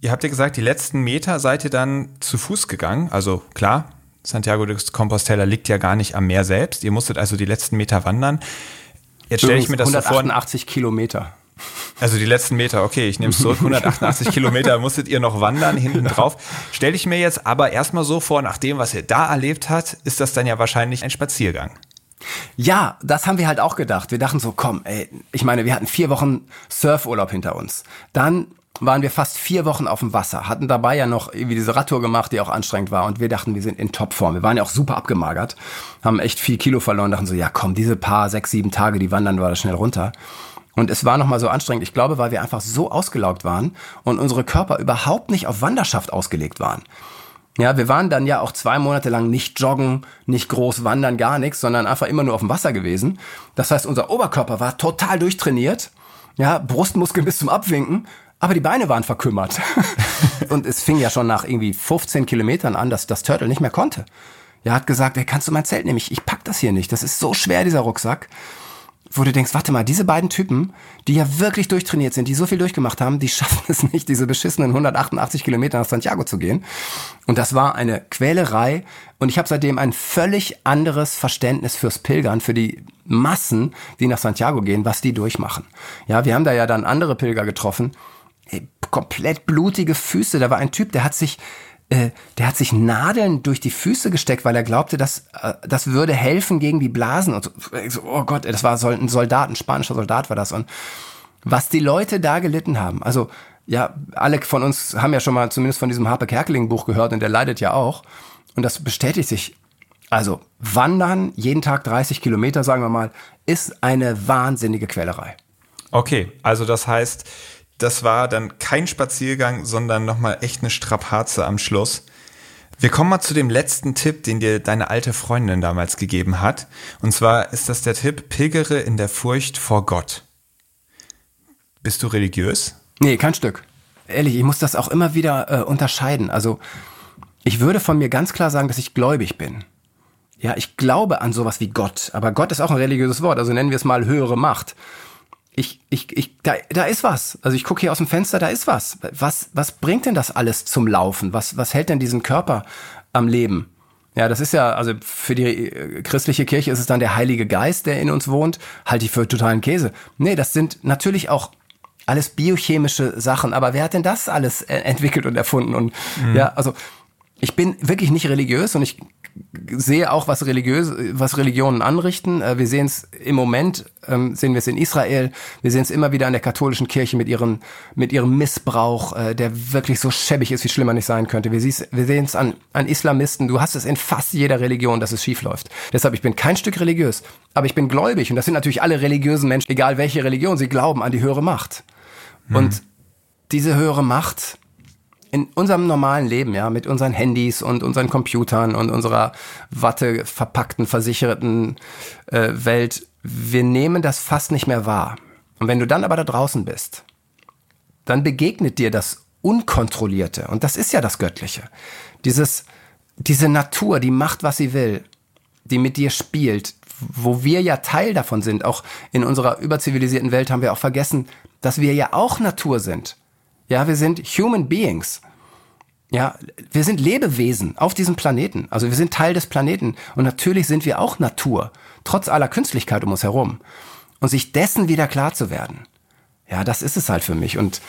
Ihr habt ja gesagt, die letzten Meter seid ihr dann zu Fuß gegangen. Also klar, Santiago de Compostela liegt ja gar nicht am Meer selbst. Ihr musstet also die letzten Meter wandern. Jetzt stelle ich mir das 188 so vor. Kilometer. Also die letzten Meter, okay, ich nehme es zurück. 188 Kilometer musstet ihr noch wandern hinten drauf. Stelle ich mir jetzt aber erstmal so vor, nach dem, was ihr da erlebt habt, ist das dann ja wahrscheinlich ein Spaziergang. Ja, das haben wir halt auch gedacht. Wir dachten so, komm, ey, ich meine, wir hatten vier Wochen Surfurlaub hinter uns. Dann waren wir fast vier Wochen auf dem Wasser, hatten dabei ja noch irgendwie diese Radtour gemacht, die auch anstrengend war und wir dachten, wir sind in Topform. Wir waren ja auch super abgemagert, haben echt viel Kilo verloren, dachten so, ja komm, diese paar, sechs, sieben Tage, die wandern wir da schnell runter. Und es war nochmal so anstrengend, ich glaube, weil wir einfach so ausgelaugt waren und unsere Körper überhaupt nicht auf Wanderschaft ausgelegt waren. Ja, wir waren dann ja auch zwei Monate lang nicht joggen, nicht groß wandern, gar nichts, sondern einfach immer nur auf dem Wasser gewesen. Das heißt, unser Oberkörper war total durchtrainiert. Ja, Brustmuskeln bis zum Abwinken. Aber die Beine waren verkümmert. und es fing ja schon nach irgendwie 15 Kilometern an, dass das Turtle nicht mehr konnte. Er hat gesagt, hey, kannst du mein Zelt nehmen? Ich, ich pack das hier nicht. Das ist so schwer, dieser Rucksack wo du denkst, warte mal, diese beiden Typen, die ja wirklich durchtrainiert sind, die so viel durchgemacht haben, die schaffen es nicht, diese beschissenen 188 Kilometer nach Santiago zu gehen. Und das war eine Quälerei. Und ich habe seitdem ein völlig anderes Verständnis fürs Pilgern, für die Massen, die nach Santiago gehen, was die durchmachen. Ja, wir haben da ja dann andere Pilger getroffen, ey, komplett blutige Füße. Da war ein Typ, der hat sich äh, der hat sich Nadeln durch die Füße gesteckt, weil er glaubte, dass äh, das würde helfen gegen die Blasen. Und so, oh Gott, das war ein Soldat, ein spanischer Soldat war das. Und was die Leute da gelitten haben, also ja, alle von uns haben ja schon mal zumindest von diesem Harpe Kerkeling Buch gehört und der leidet ja auch. Und das bestätigt sich. Also Wandern, jeden Tag 30 Kilometer, sagen wir mal, ist eine wahnsinnige Quälerei. Okay, also das heißt, das war dann kein Spaziergang, sondern nochmal echt eine Strapaze am Schluss. Wir kommen mal zu dem letzten Tipp, den dir deine alte Freundin damals gegeben hat. Und zwar ist das der Tipp, pilgere in der Furcht vor Gott. Bist du religiös? Nee, kein Stück. Ehrlich, ich muss das auch immer wieder äh, unterscheiden. Also, ich würde von mir ganz klar sagen, dass ich gläubig bin. Ja, ich glaube an sowas wie Gott. Aber Gott ist auch ein religiöses Wort. Also nennen wir es mal höhere Macht ich, ich, ich, da, da ist was. Also ich gucke hier aus dem Fenster, da ist was. Was, was bringt denn das alles zum Laufen? Was, was hält denn diesen Körper am Leben? Ja, das ist ja, also für die äh, christliche Kirche ist es dann der Heilige Geist, der in uns wohnt. Halte ich für totalen Käse. Nee, das sind natürlich auch alles biochemische Sachen. Aber wer hat denn das alles äh, entwickelt und erfunden? Und mhm. ja, also ich bin wirklich nicht religiös und ich sehe auch, was religiös, was Religionen anrichten. Äh, wir sehen es im Moment, ähm, sehen wir es in Israel. Wir sehen es immer wieder an der katholischen Kirche mit ihren, mit ihrem Missbrauch, äh, der wirklich so schäbig ist, wie schlimmer nicht sein könnte. Wir, wir sehen es an, an Islamisten. Du hast es in fast jeder Religion, dass es schief läuft. Deshalb, ich bin kein Stück religiös, aber ich bin gläubig. Und das sind natürlich alle religiösen Menschen, egal welche Religion, sie glauben an die höhere Macht. Mhm. Und diese höhere Macht, in unserem normalen Leben, ja, mit unseren Handys und unseren Computern und unserer Watte verpackten, versicherten äh, Welt, wir nehmen das fast nicht mehr wahr. Und wenn du dann aber da draußen bist, dann begegnet dir das Unkontrollierte. Und das ist ja das Göttliche. Dieses, diese Natur, die macht, was sie will, die mit dir spielt, wo wir ja Teil davon sind. Auch in unserer überzivilisierten Welt haben wir auch vergessen, dass wir ja auch Natur sind. Ja, wir sind Human Beings. Ja, wir sind Lebewesen auf diesem Planeten. Also wir sind Teil des Planeten. Und natürlich sind wir auch Natur, trotz aller Künstlichkeit um uns herum. Und sich dessen wieder klar zu werden. Ja, das ist es halt für mich. Und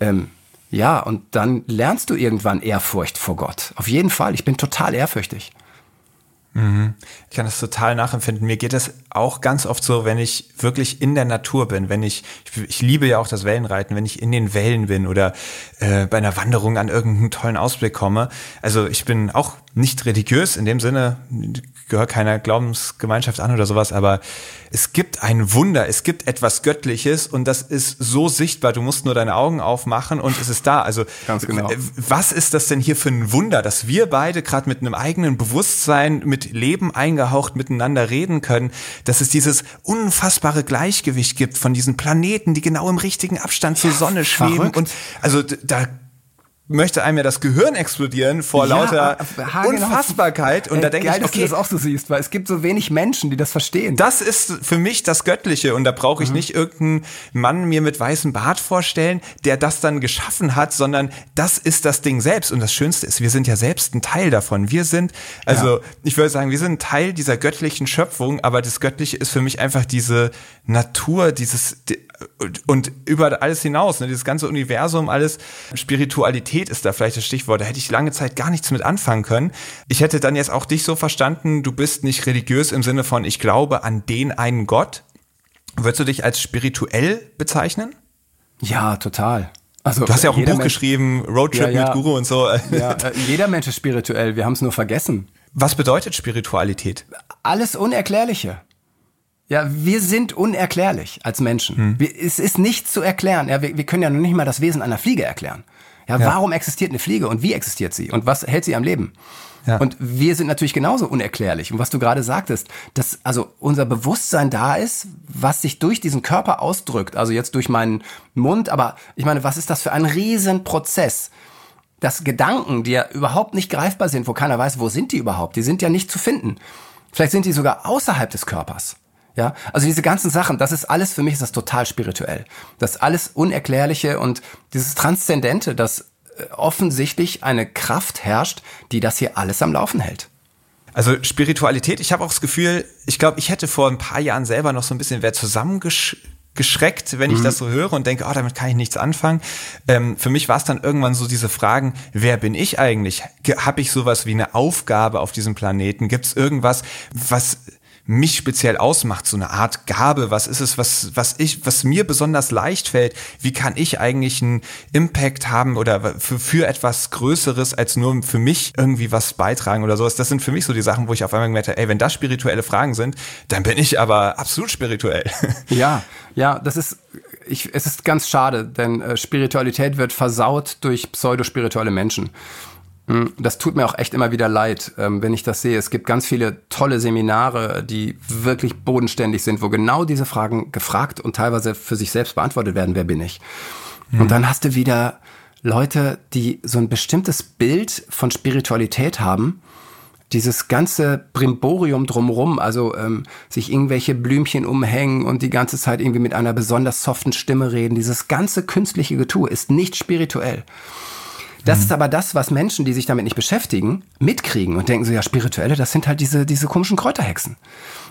ähm, ja, und dann lernst du irgendwann Ehrfurcht vor Gott. Auf jeden Fall. Ich bin total ehrfürchtig. Ich kann das total nachempfinden. Mir geht es auch ganz oft so, wenn ich wirklich in der Natur bin, wenn ich, ich, ich liebe ja auch das Wellenreiten, wenn ich in den Wellen bin oder äh, bei einer Wanderung an irgendeinen tollen Ausblick komme. Also ich bin auch nicht religiös in dem Sinne, gehöre keiner Glaubensgemeinschaft an oder sowas, aber es gibt ein Wunder, es gibt etwas Göttliches und das ist so sichtbar. Du musst nur deine Augen aufmachen und es ist da. Also Ganz genau. was ist das denn hier für ein Wunder, dass wir beide gerade mit einem eigenen Bewusstsein, mit Leben eingehaucht miteinander reden können, dass es dieses unfassbare Gleichgewicht gibt von diesen Planeten, die genau im richtigen Abstand zur Sonne schweben Verrückt. und also da möchte einem ja das Gehirn explodieren vor Ja, lauter Hagen, Unfassbarkeit. Und Äh, da denke ich, dass du okay, das auch so siehst, weil es gibt so wenig Menschen, die das verstehen. das ist für mich das Göttliche und da brauche Mhm. ich nicht irgendeinen Mann mir mit weißem Bart vorstellen, der das dann geschaffen hat, sondern das ist das Ding selbst. Und das Schönste ist, wir sind ja selbst ein Teil davon. Wir sind, also ich würde sagen, wir sind ein Teil dieser göttlichen Schöpfung, aber das Göttliche ist für mich einfach diese Natur, dieses und über alles hinaus, ne, dieses ganze Universum, alles Spiritualität Spiritualität ist da vielleicht das Stichwort. Da hätte ich lange Zeit gar nichts mit anfangen können. Ich hätte dann jetzt auch dich so verstanden, du bist nicht religiös im Sinne von, ich glaube an den einen Gott. Würdest du dich als spirituell bezeichnen? Ja, total. Also, du hast ja auch ein Buch Mensch, geschrieben, Roadtrip ja, ja, mit Guru und so. Ja, äh, jeder Mensch ist spirituell, wir haben es nur vergessen. Was bedeutet Spiritualität? Alles Unerklärliche. Ja, wir sind unerklärlich als Menschen. Hm. Wir, es ist nicht zu erklären. Ja, wir, wir, können ja noch nicht mal das Wesen einer Fliege erklären. Ja, ja, warum existiert eine Fliege und wie existiert sie und was hält sie am Leben? Ja. Und wir sind natürlich genauso unerklärlich. Und was du gerade sagtest, dass also unser Bewusstsein da ist, was sich durch diesen Körper ausdrückt, also jetzt durch meinen Mund, aber ich meine, was ist das für ein Riesenprozess? Dass Gedanken, die ja überhaupt nicht greifbar sind, wo keiner weiß, wo sind die überhaupt, die sind ja nicht zu finden. Vielleicht sind die sogar außerhalb des Körpers. Ja, also diese ganzen Sachen, das ist alles für mich ist das total spirituell. Das alles Unerklärliche und dieses Transzendente, das offensichtlich eine Kraft herrscht, die das hier alles am Laufen hält. Also Spiritualität, ich habe auch das Gefühl, ich glaube, ich hätte vor ein paar Jahren selber noch so ein bisschen wer zusammengeschreckt, wenn ich mhm. das so höre und denke, oh, damit kann ich nichts anfangen. Ähm, für mich war es dann irgendwann so diese Fragen, wer bin ich eigentlich? Habe ich sowas wie eine Aufgabe auf diesem Planeten? Gibt es irgendwas, was mich speziell ausmacht, so eine Art Gabe, was ist es, was, was ich, was mir besonders leicht fällt, wie kann ich eigentlich einen Impact haben oder für, für etwas Größeres als nur für mich irgendwie was beitragen oder sowas. Das sind für mich so die Sachen, wo ich auf einmal gemerkt habe, ey, wenn das spirituelle Fragen sind, dann bin ich aber absolut spirituell. Ja, ja, das ist ich, es ist ganz schade, denn äh, Spiritualität wird versaut durch pseudospirituelle Menschen. Hm, das tut mir auch echt immer wieder leid, ähm, wenn ich das sehe. Es gibt ganz viele tolle Seminare, die wirklich bodenständig sind, wo genau diese Fragen gefragt und teilweise für sich selbst beantwortet werden. Wer bin ich? Mhm. Und dann hast du wieder Leute, die so ein bestimmtes Bild von Spiritualität haben. Dieses ganze Brimborium drumrum, also ähm, sich irgendwelche Blümchen umhängen und die ganze Zeit irgendwie mit einer besonders soften Stimme reden. Dieses ganze künstliche Getue ist nicht spirituell. Das mhm. ist aber das, was Menschen, die sich damit nicht beschäftigen, mitkriegen und denken so, ja, Spirituelle, das sind halt diese, diese komischen Kräuterhexen.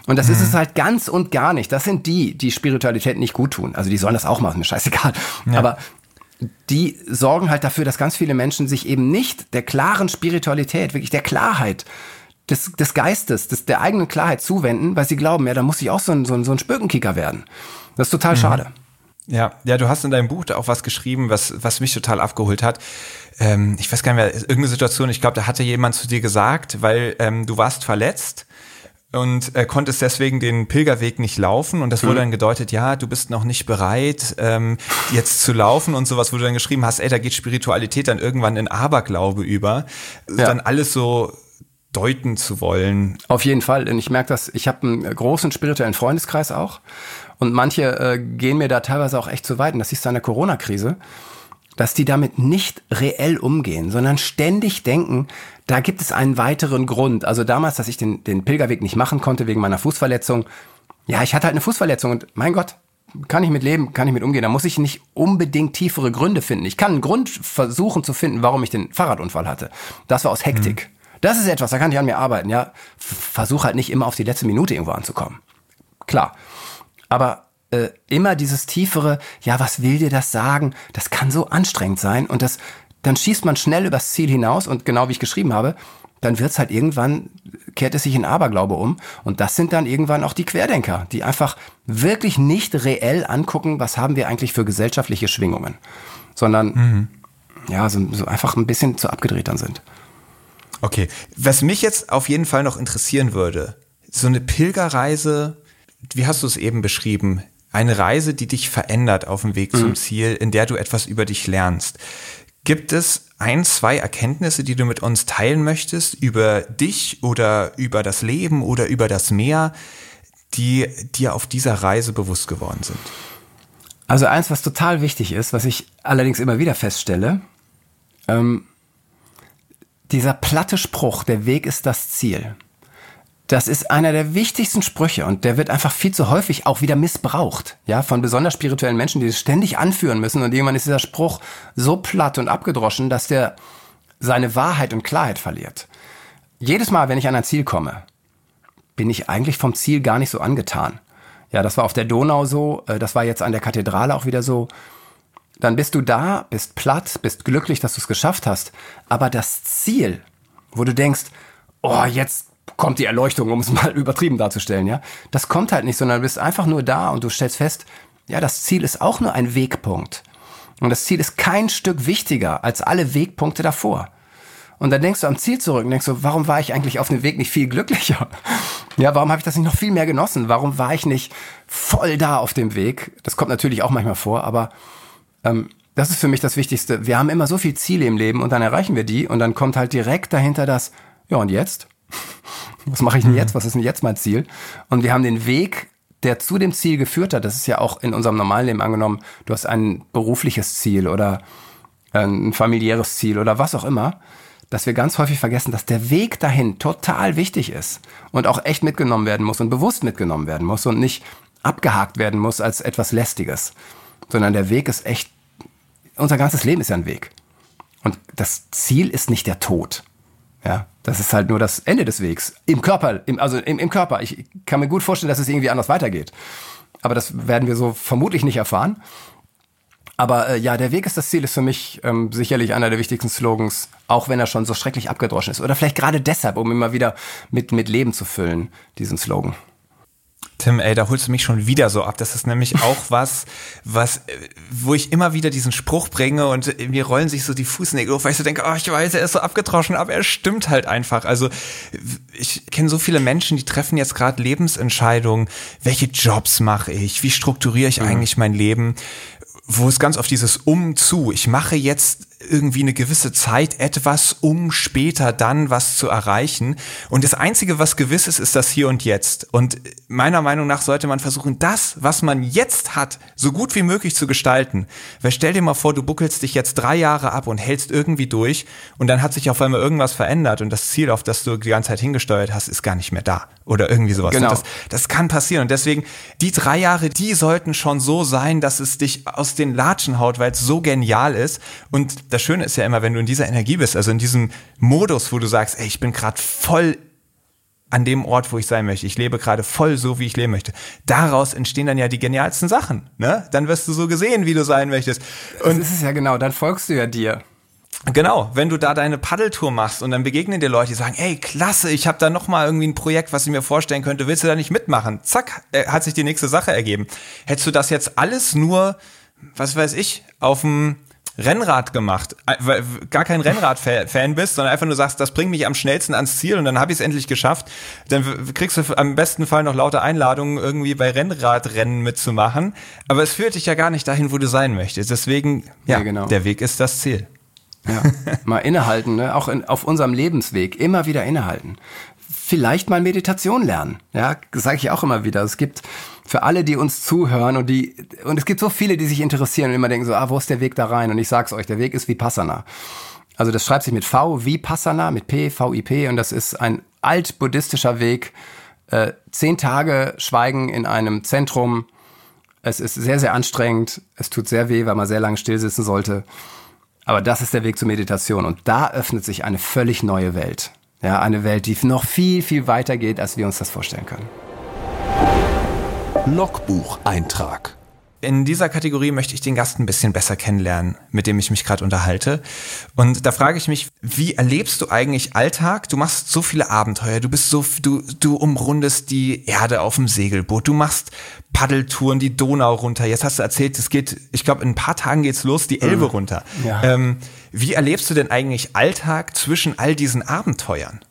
Und das mhm. ist es halt ganz und gar nicht. Das sind die, die Spiritualität nicht gut tun. Also die sollen das auch machen, mir scheißegal. Ja. Aber die sorgen halt dafür, dass ganz viele Menschen sich eben nicht der klaren Spiritualität, wirklich der Klarheit des, des Geistes, des, der eigenen Klarheit zuwenden, weil sie glauben, ja, da muss ich auch so ein, so ein, so ein Spökenkicker werden. Das ist total mhm. schade. Ja, ja, du hast in deinem Buch da auch was geschrieben, was, was mich total abgeholt hat ähm, ich weiß gar nicht mehr, irgendeine Situation, ich glaube, da hatte jemand zu dir gesagt, weil ähm, du warst verletzt und äh, konntest deswegen den Pilgerweg nicht laufen und das wurde mhm. dann gedeutet, ja, du bist noch nicht bereit, ähm, jetzt zu laufen und sowas, wo du dann geschrieben hast, ey, da geht Spiritualität dann irgendwann in Aberglaube über, ja. dann alles so deuten zu wollen. Auf jeden Fall, denn ich merke das, ich habe einen großen spirituellen Freundeskreis auch und manche äh, gehen mir da teilweise auch echt zu weit und das ist an der Corona-Krise dass die damit nicht reell umgehen, sondern ständig denken, da gibt es einen weiteren Grund. Also damals, dass ich den, den Pilgerweg nicht machen konnte wegen meiner Fußverletzung. Ja, ich hatte halt eine Fußverletzung und mein Gott, kann ich mit leben, kann ich mit umgehen. Da muss ich nicht unbedingt tiefere Gründe finden. Ich kann einen Grund versuchen zu finden, warum ich den Fahrradunfall hatte. Das war aus Hektik. Mhm. Das ist etwas, da kann ich an mir arbeiten. Ja, versuch halt nicht immer auf die letzte Minute irgendwo anzukommen. Klar. Aber äh, immer dieses tiefere, ja, was will dir das sagen? Das kann so anstrengend sein und das, dann schießt man schnell übers Ziel hinaus und genau wie ich geschrieben habe, dann wird's halt irgendwann, kehrt es sich in Aberglaube um. Und das sind dann irgendwann auch die Querdenker, die einfach wirklich nicht reell angucken, was haben wir eigentlich für gesellschaftliche Schwingungen, sondern mhm. ja, so, so einfach ein bisschen zu abgedreht dann sind. Okay, was mich jetzt auf jeden Fall noch interessieren würde, so eine Pilgerreise, wie hast du es eben beschrieben, eine Reise, die dich verändert auf dem Weg mhm. zum Ziel, in der du etwas über dich lernst. Gibt es ein, zwei Erkenntnisse, die du mit uns teilen möchtest über dich oder über das Leben oder über das Meer, die dir auf dieser Reise bewusst geworden sind? Also eins, was total wichtig ist, was ich allerdings immer wieder feststelle, ähm, dieser platte Spruch, der Weg ist das Ziel. Das ist einer der wichtigsten Sprüche und der wird einfach viel zu häufig auch wieder missbraucht, ja, von besonders spirituellen Menschen, die es ständig anführen müssen und irgendwann ist dieser Spruch so platt und abgedroschen, dass der seine Wahrheit und Klarheit verliert. Jedes Mal, wenn ich an ein Ziel komme, bin ich eigentlich vom Ziel gar nicht so angetan. Ja, das war auf der Donau so, äh, das war jetzt an der Kathedrale auch wieder so. dann bist du da, bist platt, bist glücklich, dass du es geschafft hast. Aber das Ziel, wo du denkst, oh, jetzt kommt die Erleuchtung, um es mal übertrieben darzustellen, ja, das kommt halt nicht, sondern du bist einfach nur da und du stellst fest, ja, das Ziel ist auch nur ein Wegpunkt. Und das Ziel ist kein Stück wichtiger als alle Wegpunkte davor. Und dann denkst du am Ziel zurück und denkst so, warum war ich eigentlich auf dem Weg nicht viel glücklicher? Ja, warum habe ich das nicht noch viel mehr genossen? Warum war ich nicht voll da auf dem Weg? Das kommt natürlich auch manchmal vor, aber ähm, das ist für mich das Wichtigste. Wir haben immer so viele Ziele im Leben und dann erreichen wir die und dann kommt halt direkt dahinter das, ja und jetzt? Was mache ich denn jetzt? Was ist denn jetzt mein Ziel? Und wir haben den Weg, der zu dem Ziel geführt hat. Das ist ja auch in unserem normalen Leben angenommen. Du hast ein berufliches Ziel oder ein familiäres Ziel oder was auch immer dass wir ganz häufig vergessen, dass der Weg dahin total wichtig ist und auch echt mitgenommen werden muss und bewusst mitgenommen werden muss und nicht abgehakt werden muss als etwas Lästiges, sondern der Weg ist echt, unser ganzes Leben ist ja ein Weg. Und das Ziel ist nicht der Tod. Ja, das ist halt nur das Ende des Wegs. Im Körper, im, also im, im Körper. Ich kann mir gut vorstellen, dass es irgendwie anders weitergeht. Aber das werden wir so vermutlich nicht erfahren. Aber äh, ja, der Weg ist das Ziel ist für mich ähm, sicherlich einer der wichtigsten Slogans, auch wenn er schon so schrecklich abgedroschen ist. Oder vielleicht gerade deshalb, um immer wieder mit, mit Leben zu füllen, diesen Slogan. Tim, ey, da holst du mich schon wieder so ab. Das ist nämlich auch was, was, wo ich immer wieder diesen Spruch bringe und mir rollen sich so die Fußnägel auf, weil ich so denke, oh, ich weiß, er ist so abgedroschen, aber er stimmt halt einfach. Also ich kenne so viele Menschen, die treffen jetzt gerade Lebensentscheidungen. Welche Jobs mache ich? Wie strukturiere ich mhm. eigentlich mein Leben? wo es ganz auf dieses Um zu, ich mache jetzt irgendwie eine gewisse Zeit etwas, um später dann was zu erreichen. Und das Einzige, was gewiss ist, ist das Hier und Jetzt. Und meiner Meinung nach sollte man versuchen, das, was man jetzt hat, so gut wie möglich zu gestalten. Weil stell dir mal vor, du buckelst dich jetzt drei Jahre ab und hältst irgendwie durch und dann hat sich auf einmal irgendwas verändert und das Ziel, auf das du die ganze Zeit hingesteuert hast, ist gar nicht mehr da. Oder irgendwie sowas. Genau. Das, das kann passieren. Und deswegen, die drei Jahre, die sollten schon so sein, dass es dich aus den Latschen haut, weil es so genial ist. Und das Schöne ist ja immer, wenn du in dieser Energie bist, also in diesem Modus, wo du sagst, ey, ich bin gerade voll an dem Ort, wo ich sein möchte. Ich lebe gerade voll so, wie ich leben möchte. Daraus entstehen dann ja die genialsten Sachen. Ne? Dann wirst du so gesehen, wie du sein möchtest. Und das ist es ja genau, dann folgst du ja dir. Genau, wenn du da deine Paddeltour machst und dann begegnen dir Leute, die sagen, ey, klasse, ich habe da noch mal irgendwie ein Projekt, was ich mir vorstellen könnte, willst du da nicht mitmachen? Zack, äh, hat sich die nächste Sache ergeben. Hättest du das jetzt alles nur, was weiß ich, auf dem Rennrad gemacht, weil gar kein Rennrad-Fan bist, sondern einfach nur sagst, das bringt mich am schnellsten ans Ziel und dann habe ich es endlich geschafft, dann kriegst du am besten Fall noch lauter Einladungen, irgendwie bei Rennradrennen mitzumachen. Aber es führt dich ja gar nicht dahin, wo du sein möchtest. Deswegen, ja, ja genau. der Weg ist das Ziel. Ja, mal innehalten, ne? auch in, auf unserem Lebensweg, immer wieder innehalten. Vielleicht mal Meditation lernen, ja, sage ich auch immer wieder. Es gibt für alle, die uns zuhören und die, und es gibt so viele, die sich interessieren und immer denken so, ah, wo ist der Weg da rein? Und ich sag's euch, der Weg ist Vipassana. Also das schreibt sich mit V, Vipassana, mit P, V-I-P und das ist ein altbuddhistischer Weg. Äh, zehn Tage Schweigen in einem Zentrum. Es ist sehr, sehr anstrengend. Es tut sehr weh, weil man sehr lange still sitzen sollte. Aber das ist der Weg zur Meditation und da öffnet sich eine völlig neue Welt. Ja, eine Welt, die noch viel, viel weiter geht, als wir uns das vorstellen können. Logbucheintrag. In dieser Kategorie möchte ich den Gast ein bisschen besser kennenlernen, mit dem ich mich gerade unterhalte. Und da frage ich mich, wie erlebst du eigentlich Alltag? Du machst so viele Abenteuer, du bist so, du, du umrundest die Erde auf dem Segelboot, du machst Paddeltouren die Donau runter. Jetzt hast du erzählt, es geht, ich glaube, in ein paar Tagen geht's los, die Elbe mhm. runter. Ja. Ähm, wie erlebst du denn eigentlich Alltag zwischen all diesen Abenteuern?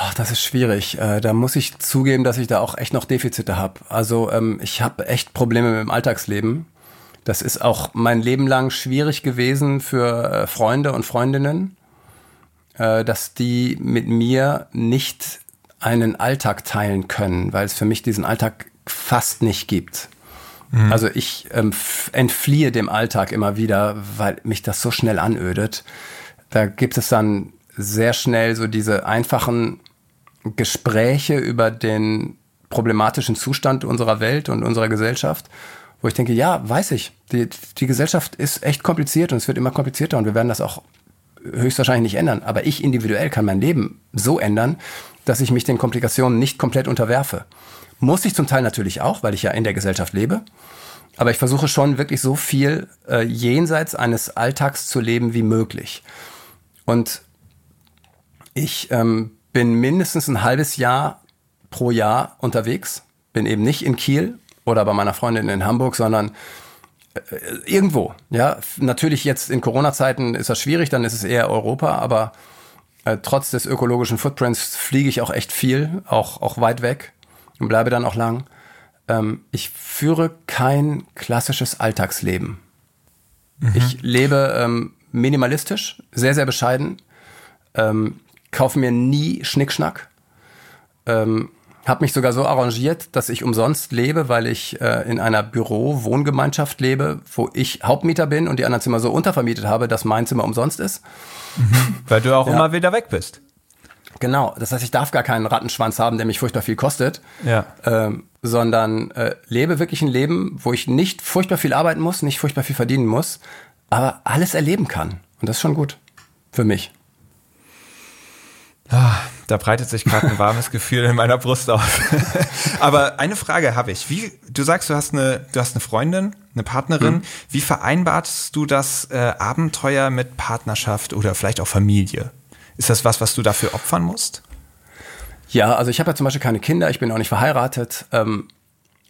Ach, das ist schwierig. Äh, da muss ich zugeben, dass ich da auch echt noch Defizite habe. Also ähm, ich habe echt Probleme mit dem Alltagsleben. Das ist auch mein Leben lang schwierig gewesen für äh, Freunde und Freundinnen, äh, dass die mit mir nicht einen Alltag teilen können, weil es für mich diesen Alltag fast nicht gibt. Mhm. Also ich ähm, entfliehe dem Alltag immer wieder, weil mich das so schnell anödet. Da gibt es dann sehr schnell so diese einfachen Gespräche über den problematischen Zustand unserer Welt und unserer Gesellschaft, wo ich denke, ja, weiß ich, die, die Gesellschaft ist echt kompliziert und es wird immer komplizierter und wir werden das auch höchstwahrscheinlich nicht ändern. Aber ich individuell kann mein Leben so ändern, dass ich mich den Komplikationen nicht komplett unterwerfe. Muss ich zum Teil natürlich auch, weil ich ja in der Gesellschaft lebe. Aber ich versuche schon wirklich so viel äh, jenseits eines Alltags zu leben wie möglich. Und ich ähm, bin mindestens ein halbes Jahr pro Jahr unterwegs. Bin eben nicht in Kiel oder bei meiner Freundin in Hamburg, sondern äh, irgendwo. Ja, natürlich jetzt in Corona-Zeiten ist das schwierig, dann ist es eher Europa, aber äh, trotz des ökologischen Footprints fliege ich auch echt viel, auch, auch weit weg und bleibe dann auch lang. Ähm, ich führe kein klassisches Alltagsleben. Mhm. Ich lebe ähm, minimalistisch, sehr, sehr bescheiden, ähm, kaufe mir nie Schnickschnack, ähm, habe mich sogar so arrangiert, dass ich umsonst lebe, weil ich äh, in einer Büro-Wohngemeinschaft lebe, wo ich Hauptmieter bin und die anderen Zimmer so untervermietet habe, dass mein Zimmer umsonst ist. Mhm. Weil du auch ja. immer wieder weg bist. Genau, das heißt, ich darf gar keinen Rattenschwanz haben, der mich furchtbar viel kostet, ja. ähm, sondern äh, lebe wirklich ein Leben, wo ich nicht furchtbar viel arbeiten muss, nicht furchtbar viel verdienen muss, aber alles erleben kann. Und das ist schon gut für mich. Ah, da breitet sich gerade ein warmes Gefühl in meiner Brust auf. Aber eine Frage habe ich. Wie, du sagst, du hast eine, du hast eine Freundin, eine Partnerin. Mhm. Wie vereinbarst du das äh, Abenteuer mit Partnerschaft oder vielleicht auch Familie? Ist das was, was du dafür opfern musst? Ja, also ich habe ja zum Beispiel keine Kinder, ich bin auch nicht verheiratet. Ähm,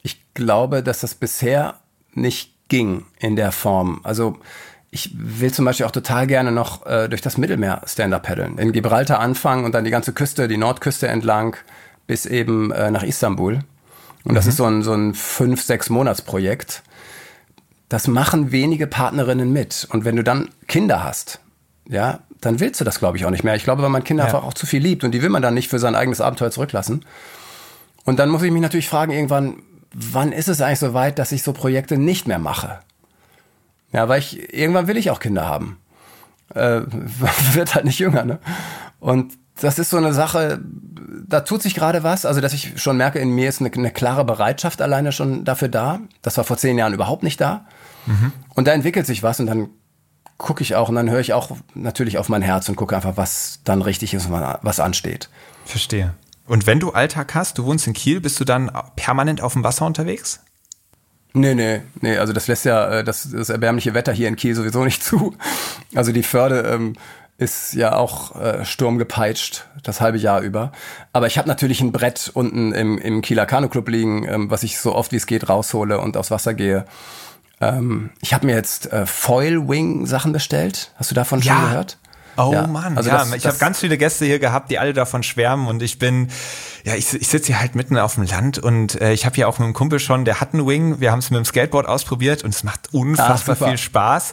ich glaube, dass das bisher nicht ging in der Form. Also ich will zum Beispiel auch total gerne noch äh, durch das Mittelmeer Stand-Up paddeln. In Gibraltar anfangen und dann die ganze Küste, die Nordküste entlang bis eben äh, nach Istanbul. Und das mhm. ist so ein, so ein fünf, sechs Monatsprojekt. Das machen wenige Partnerinnen mit. Und wenn du dann Kinder hast, ja, dann willst du das, glaube ich, auch nicht mehr. Ich glaube, weil man Kinder ja. einfach auch zu viel liebt und die will man dann nicht für sein eigenes Abenteuer zurücklassen. Und dann muss ich mich natürlich fragen, irgendwann, wann ist es eigentlich so weit, dass ich so Projekte nicht mehr mache? Ja, weil ich, irgendwann will ich auch Kinder haben. Äh, wird halt nicht jünger, ne? Und das ist so eine Sache, da tut sich gerade was. Also, dass ich schon merke, in mir ist eine, eine, klare Bereitschaft alleine schon dafür da. Das war vor zehn Jahren überhaupt nicht da. Mhm. Und da entwickelt sich was und dann gucke ich auch und dann höre ich auch natürlich auf mein Herz und gucke einfach, was dann richtig ist und was ansteht. Verstehe. Und wenn du Alltag hast, du wohnst in Kiel, bist du dann permanent auf dem Wasser unterwegs? Nee, nee, nee, also das lässt ja äh, das, das erbärmliche Wetter hier in Kiel sowieso nicht zu. Also die Förde ähm, ist ja auch äh, sturmgepeitscht, das halbe Jahr über. Aber ich habe natürlich ein Brett unten im, im Kieler Kanu Club liegen, ähm, was ich so oft wie es geht raushole und aufs Wasser gehe. Ähm, ich habe mir jetzt äh, Foil Wing Sachen bestellt. Hast du davon ja. schon gehört? Oh ja, Mann, also ja, das, ich habe ganz viele Gäste hier gehabt, die alle davon schwärmen und ich bin, ja, ich, ich sitze hier halt mitten auf dem Land und äh, ich habe hier auch mit einem Kumpel schon, der hat einen Wing, wir haben es mit dem Skateboard ausprobiert und es macht unfassbar ach, viel Spaß,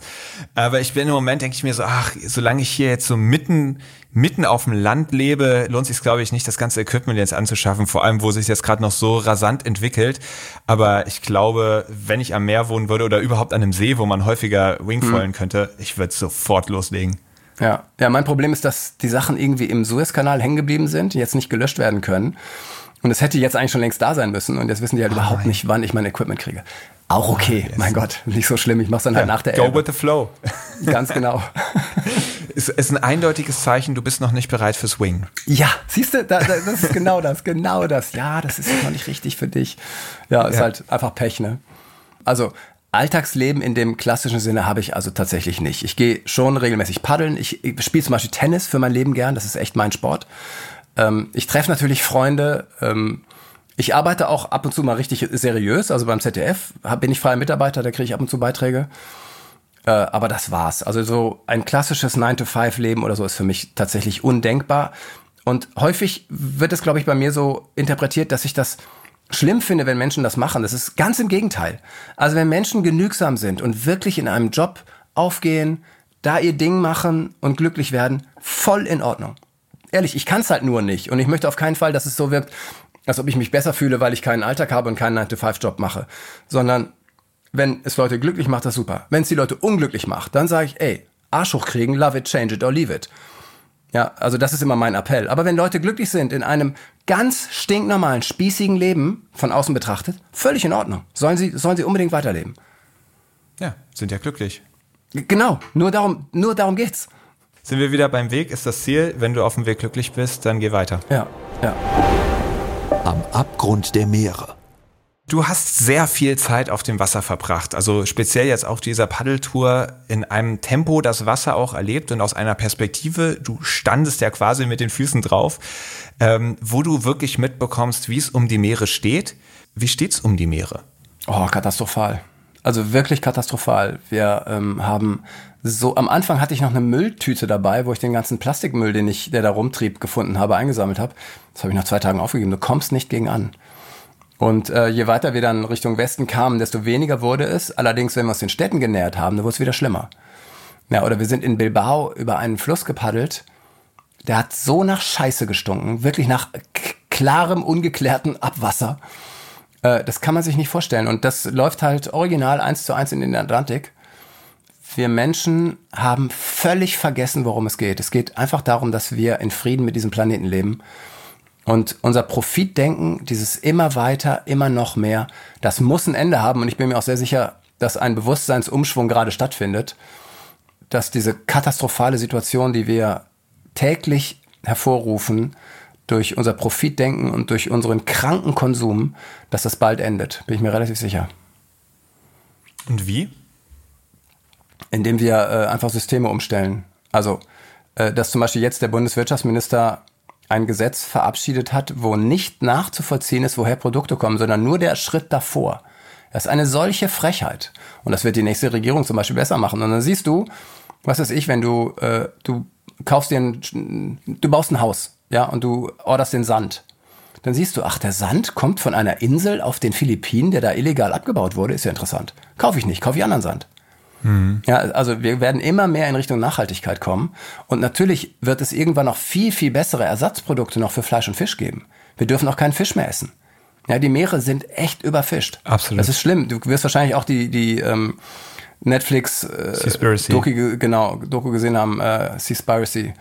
aber ich bin im Moment, denke ich mir so, ach, solange ich hier jetzt so mitten mitten auf dem Land lebe, lohnt sich glaube ich nicht, das ganze Equipment jetzt anzuschaffen, vor allem wo sich jetzt gerade noch so rasant entwickelt. Aber ich glaube, wenn ich am Meer wohnen würde oder überhaupt an einem See, wo man häufiger Wingfoilen hm. könnte, ich würde sofort loslegen. Ja, ja, mein Problem ist, dass die Sachen irgendwie im Suezkanal hängen geblieben sind, jetzt nicht gelöscht werden können. Und es hätte jetzt eigentlich schon längst da sein müssen. Und jetzt wissen die halt oh überhaupt nein. nicht, wann ich mein Equipment kriege. Auch okay, oh, yes. mein Gott, nicht so schlimm. Ich mach's dann halt nach der Go Elbe. with the flow. Ganz genau. ist, ist ein eindeutiges Zeichen, du bist noch nicht bereit fürs Wing. Ja, siehst du, da, da, das ist genau das, genau das. Ja, das ist noch nicht richtig für dich. Ja, ist ja. halt einfach Pech, ne? Also Alltagsleben in dem klassischen Sinne habe ich also tatsächlich nicht. Ich gehe schon regelmäßig paddeln. Ich, ich spiele zum Beispiel Tennis für mein Leben gern. Das ist echt mein Sport. Ähm, ich treffe natürlich Freunde. Ähm, ich arbeite auch ab und zu mal richtig seriös. Also beim ZDF bin ich freier Mitarbeiter, da kriege ich ab und zu Beiträge. Äh, aber das war's. Also so ein klassisches 9-to-5-Leben oder so ist für mich tatsächlich undenkbar. Und häufig wird es, glaube ich, bei mir so interpretiert, dass ich das schlimm finde, wenn Menschen das machen. Das ist ganz im Gegenteil. Also wenn Menschen genügsam sind und wirklich in einem Job aufgehen, da ihr Ding machen und glücklich werden, voll in Ordnung. Ehrlich, ich kann es halt nur nicht. Und ich möchte auf keinen Fall, dass es so wirkt, als ob ich mich besser fühle, weil ich keinen Alltag habe und keinen 9-to-5-Job mache. Sondern wenn es Leute glücklich macht, das super. Wenn es die Leute unglücklich macht, dann sage ich, ey, Arsch hochkriegen, love it, change it or leave it. Ja, also das ist immer mein Appell. Aber wenn Leute glücklich sind in einem ganz stinknormalen, spießigen Leben, von außen betrachtet, völlig in Ordnung. Sollen sie, sollen sie unbedingt weiterleben. Ja, sind ja glücklich. Genau, nur darum, nur darum geht's. Sind wir wieder beim Weg, ist das Ziel. Wenn du auf dem Weg glücklich bist, dann geh weiter. Ja, ja. Am Abgrund der Meere. Du hast sehr viel Zeit auf dem Wasser verbracht, also speziell jetzt auf dieser Paddeltour in einem Tempo das Wasser auch erlebt und aus einer Perspektive, du standest ja quasi mit den Füßen drauf, ähm, wo du wirklich mitbekommst, wie es um die Meere steht. Wie steht's um die Meere? Oh, katastrophal. Also wirklich katastrophal. Wir ähm, haben so, am Anfang hatte ich noch eine Mülltüte dabei, wo ich den ganzen Plastikmüll, den ich, der da rumtrieb, gefunden habe, eingesammelt habe. Das habe ich nach zwei Tagen aufgegeben. Du kommst nicht gegen an. Und äh, je weiter wir dann Richtung Westen kamen, desto weniger wurde es. Allerdings, wenn wir uns den Städten genähert haben, dann wurde es wieder schlimmer. Ja, oder wir sind in Bilbao über einen Fluss gepaddelt. Der hat so nach Scheiße gestunken, wirklich nach klarem, ungeklärten Abwasser. Äh, das kann man sich nicht vorstellen. Und das läuft halt original eins zu eins in den Atlantik. Wir Menschen haben völlig vergessen, worum es geht. Es geht einfach darum, dass wir in Frieden mit diesem Planeten leben und unser Profitdenken, dieses immer weiter, immer noch mehr, das muss ein Ende haben. Und ich bin mir auch sehr sicher, dass ein Bewusstseinsumschwung gerade stattfindet, dass diese katastrophale Situation, die wir täglich hervorrufen, durch unser Profitdenken und durch unseren kranken Konsum, dass das bald endet. Bin ich mir relativ sicher. Und wie? Indem wir äh, einfach Systeme umstellen. Also, äh, dass zum Beispiel jetzt der Bundeswirtschaftsminister ein Gesetz verabschiedet hat, wo nicht nachzuvollziehen ist, woher Produkte kommen, sondern nur der Schritt davor. Das ist eine solche Frechheit. Und das wird die nächste Regierung zum Beispiel besser machen. Und dann siehst du, was weiß ich, wenn du, äh, du kaufst dir ein, du baust ein Haus, ja, und du orderst den Sand. Dann siehst du, ach, der Sand kommt von einer Insel auf den Philippinen, der da illegal abgebaut wurde, ist ja interessant. Kaufe ich nicht, kaufe ich anderen Sand. Mhm. Ja, also wir werden immer mehr in Richtung Nachhaltigkeit kommen. Und natürlich wird es irgendwann noch viel, viel bessere Ersatzprodukte noch für Fleisch und Fisch geben. Wir dürfen auch keinen Fisch mehr essen. Ja, die Meere sind echt überfischt. Absolut. Das ist schlimm. Du wirst wahrscheinlich auch die, die ähm, Netflix äh, Doku, genau, Doku gesehen haben, äh, Seaspiracy.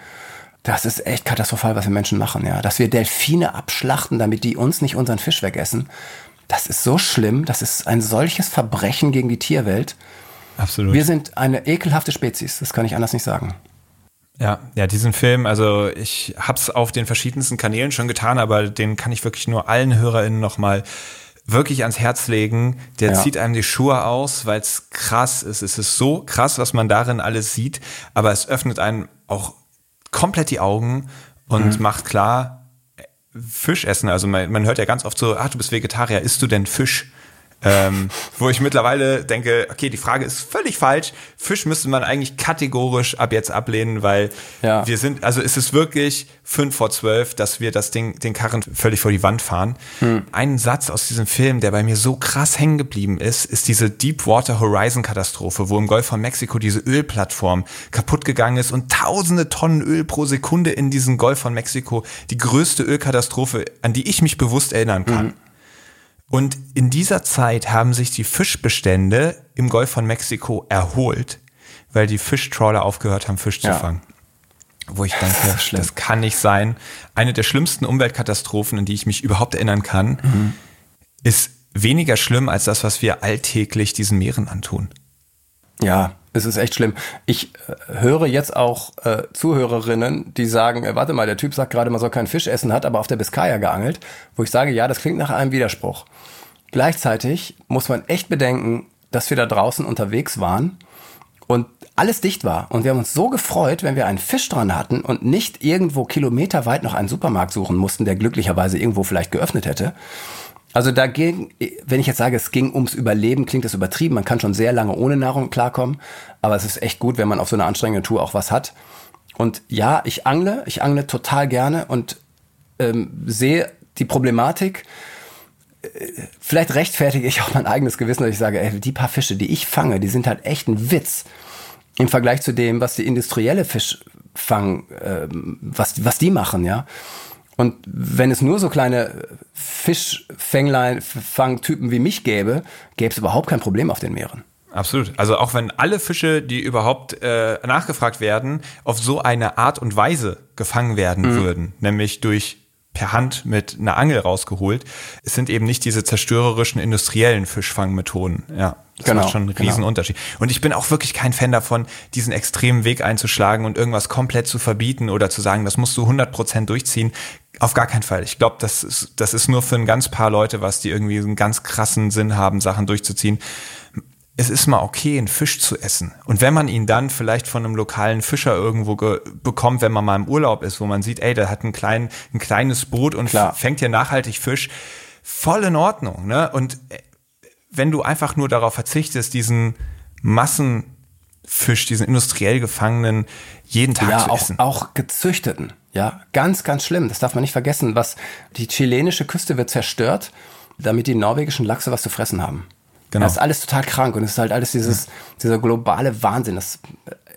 Das ist echt katastrophal, was wir Menschen machen, ja. Dass wir Delfine abschlachten, damit die uns nicht unseren Fisch wegessen. Das ist so schlimm. Das ist ein solches Verbrechen gegen die Tierwelt. Absolut. Wir sind eine ekelhafte Spezies, das kann ich anders nicht sagen. Ja, ja, diesen Film, also ich hab's auf den verschiedensten Kanälen schon getan, aber den kann ich wirklich nur allen HörerInnen nochmal wirklich ans Herz legen. Der ja. zieht einem die Schuhe aus, weil es krass ist. Es ist so krass, was man darin alles sieht, aber es öffnet einem auch komplett die Augen und mhm. macht klar, Fisch essen. Also man, man hört ja ganz oft so, ach, du bist Vegetarier, isst du denn Fisch? Ähm, wo ich mittlerweile denke, okay, die Frage ist völlig falsch. Fisch müsste man eigentlich kategorisch ab jetzt ablehnen, weil ja. wir sind, also es ist wirklich fünf vor zwölf, dass wir das Ding, den Karren völlig vor die Wand fahren. Hm. Ein Satz aus diesem Film, der bei mir so krass hängen geblieben ist, ist diese Deepwater Horizon Katastrophe, wo im Golf von Mexiko diese Ölplattform kaputt gegangen ist und tausende Tonnen Öl pro Sekunde in diesen Golf von Mexiko, die größte Ölkatastrophe, an die ich mich bewusst erinnern kann. Hm. Und in dieser Zeit haben sich die Fischbestände im Golf von Mexiko erholt, weil die Fischtrawler aufgehört haben, Fisch ja. zu fangen. Wo ich denke, das, das, kann nicht sein. Eine der schlimmsten Umweltkatastrophen, an die ich mich überhaupt erinnern kann, mhm. ist weniger schlimm als das, was wir alltäglich diesen Meeren antun. Ja, es ist echt schlimm. Ich äh, höre jetzt auch äh, Zuhörerinnen, die sagen, äh, warte mal, der Typ sagt gerade, man soll keinen Fisch essen, hat aber auf der Biskaya geangelt, wo ich sage, ja, das klingt nach einem Widerspruch. Gleichzeitig muss man echt bedenken, dass wir da draußen unterwegs waren und alles dicht war. Und wir haben uns so gefreut, wenn wir einen Fisch dran hatten und nicht irgendwo kilometerweit noch einen Supermarkt suchen mussten, der glücklicherweise irgendwo vielleicht geöffnet hätte. Also da ging, wenn ich jetzt sage, es ging ums Überleben, klingt das übertrieben. Man kann schon sehr lange ohne Nahrung klarkommen, aber es ist echt gut, wenn man auf so einer anstrengenden Tour auch was hat. Und ja, ich angle, ich angle total gerne und ähm, sehe die Problematik. Äh, vielleicht rechtfertige ich auch mein eigenes Gewissen, dass ich sage, ey, die paar Fische, die ich fange, die sind halt echt ein Witz im Vergleich zu dem, was die industrielle Fischfang, äh, was, was die machen, ja. Und wenn es nur so kleine Fischfänglein, Fangtypen wie mich gäbe, gäbe es überhaupt kein Problem auf den Meeren. Absolut. Also auch wenn alle Fische, die überhaupt äh, nachgefragt werden, auf so eine Art und Weise gefangen werden mhm. würden, nämlich durch per Hand mit einer Angel rausgeholt. Es sind eben nicht diese zerstörerischen industriellen Fischfangmethoden. Ja, das Genau, macht schon einen genau. riesen Unterschied. Und ich bin auch wirklich kein Fan davon, diesen extremen Weg einzuschlagen und irgendwas komplett zu verbieten oder zu sagen, das musst du 100% durchziehen. Auf gar keinen Fall. Ich glaube, das ist, das ist nur für ein ganz paar Leute was, die irgendwie einen ganz krassen Sinn haben, Sachen durchzuziehen es ist mal okay, einen Fisch zu essen. Und wenn man ihn dann vielleicht von einem lokalen Fischer irgendwo ge- bekommt, wenn man mal im Urlaub ist, wo man sieht, ey, der hat ein, klein, ein kleines Boot und Klar. fängt hier nachhaltig Fisch, voll in Ordnung. Ne? Und äh, wenn du einfach nur darauf verzichtest, diesen Massenfisch, diesen industriell gefangenen, jeden Tag ja, zu auch, essen. auch gezüchteten. Ja, ganz, ganz schlimm. Das darf man nicht vergessen. Was die chilenische Küste wird zerstört, damit die norwegischen Lachse was zu fressen haben. Genau. Das ist alles total krank und es ist halt alles dieses, dieser globale Wahnsinn. Das,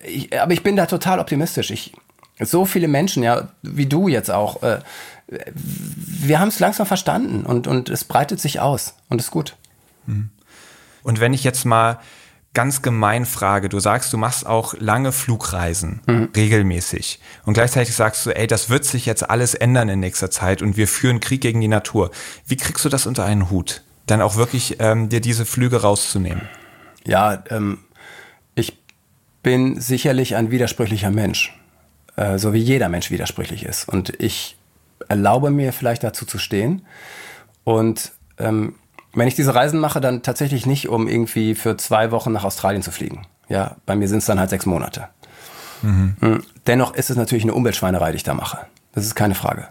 ich, aber ich bin da total optimistisch. Ich, so viele Menschen, ja, wie du jetzt auch, äh, wir haben es langsam verstanden und, und es breitet sich aus und ist gut. Und wenn ich jetzt mal ganz gemein frage, du sagst, du machst auch lange Flugreisen regelmäßig und gleichzeitig sagst du, ey, das wird sich jetzt alles ändern in nächster Zeit und wir führen Krieg gegen die Natur. Wie kriegst du das unter einen Hut? Dann auch wirklich ähm, dir diese Flüge rauszunehmen. Ja, ähm, ich bin sicherlich ein widersprüchlicher Mensch, äh, so wie jeder Mensch widersprüchlich ist. Und ich erlaube mir vielleicht dazu zu stehen. Und ähm, wenn ich diese Reisen mache, dann tatsächlich nicht, um irgendwie für zwei Wochen nach Australien zu fliegen. Ja, bei mir sind es dann halt sechs Monate. Mhm. Dennoch ist es natürlich eine Umweltschweinerei, die ich da mache. Das ist keine Frage.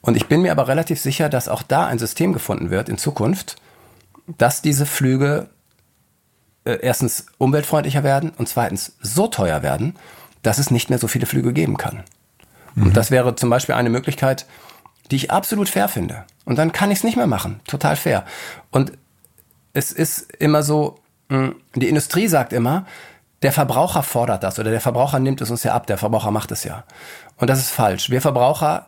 Und ich bin mir aber relativ sicher, dass auch da ein System gefunden wird in Zukunft, dass diese Flüge äh, erstens umweltfreundlicher werden und zweitens so teuer werden, dass es nicht mehr so viele Flüge geben kann. Und das wäre zum Beispiel eine Möglichkeit, die ich absolut fair finde. Und dann kann ich es nicht mehr machen. Total fair. Und es ist immer so, mh, die Industrie sagt immer, der Verbraucher fordert das oder der Verbraucher nimmt es uns ja ab, der Verbraucher macht es ja. Und das ist falsch. Wir Verbraucher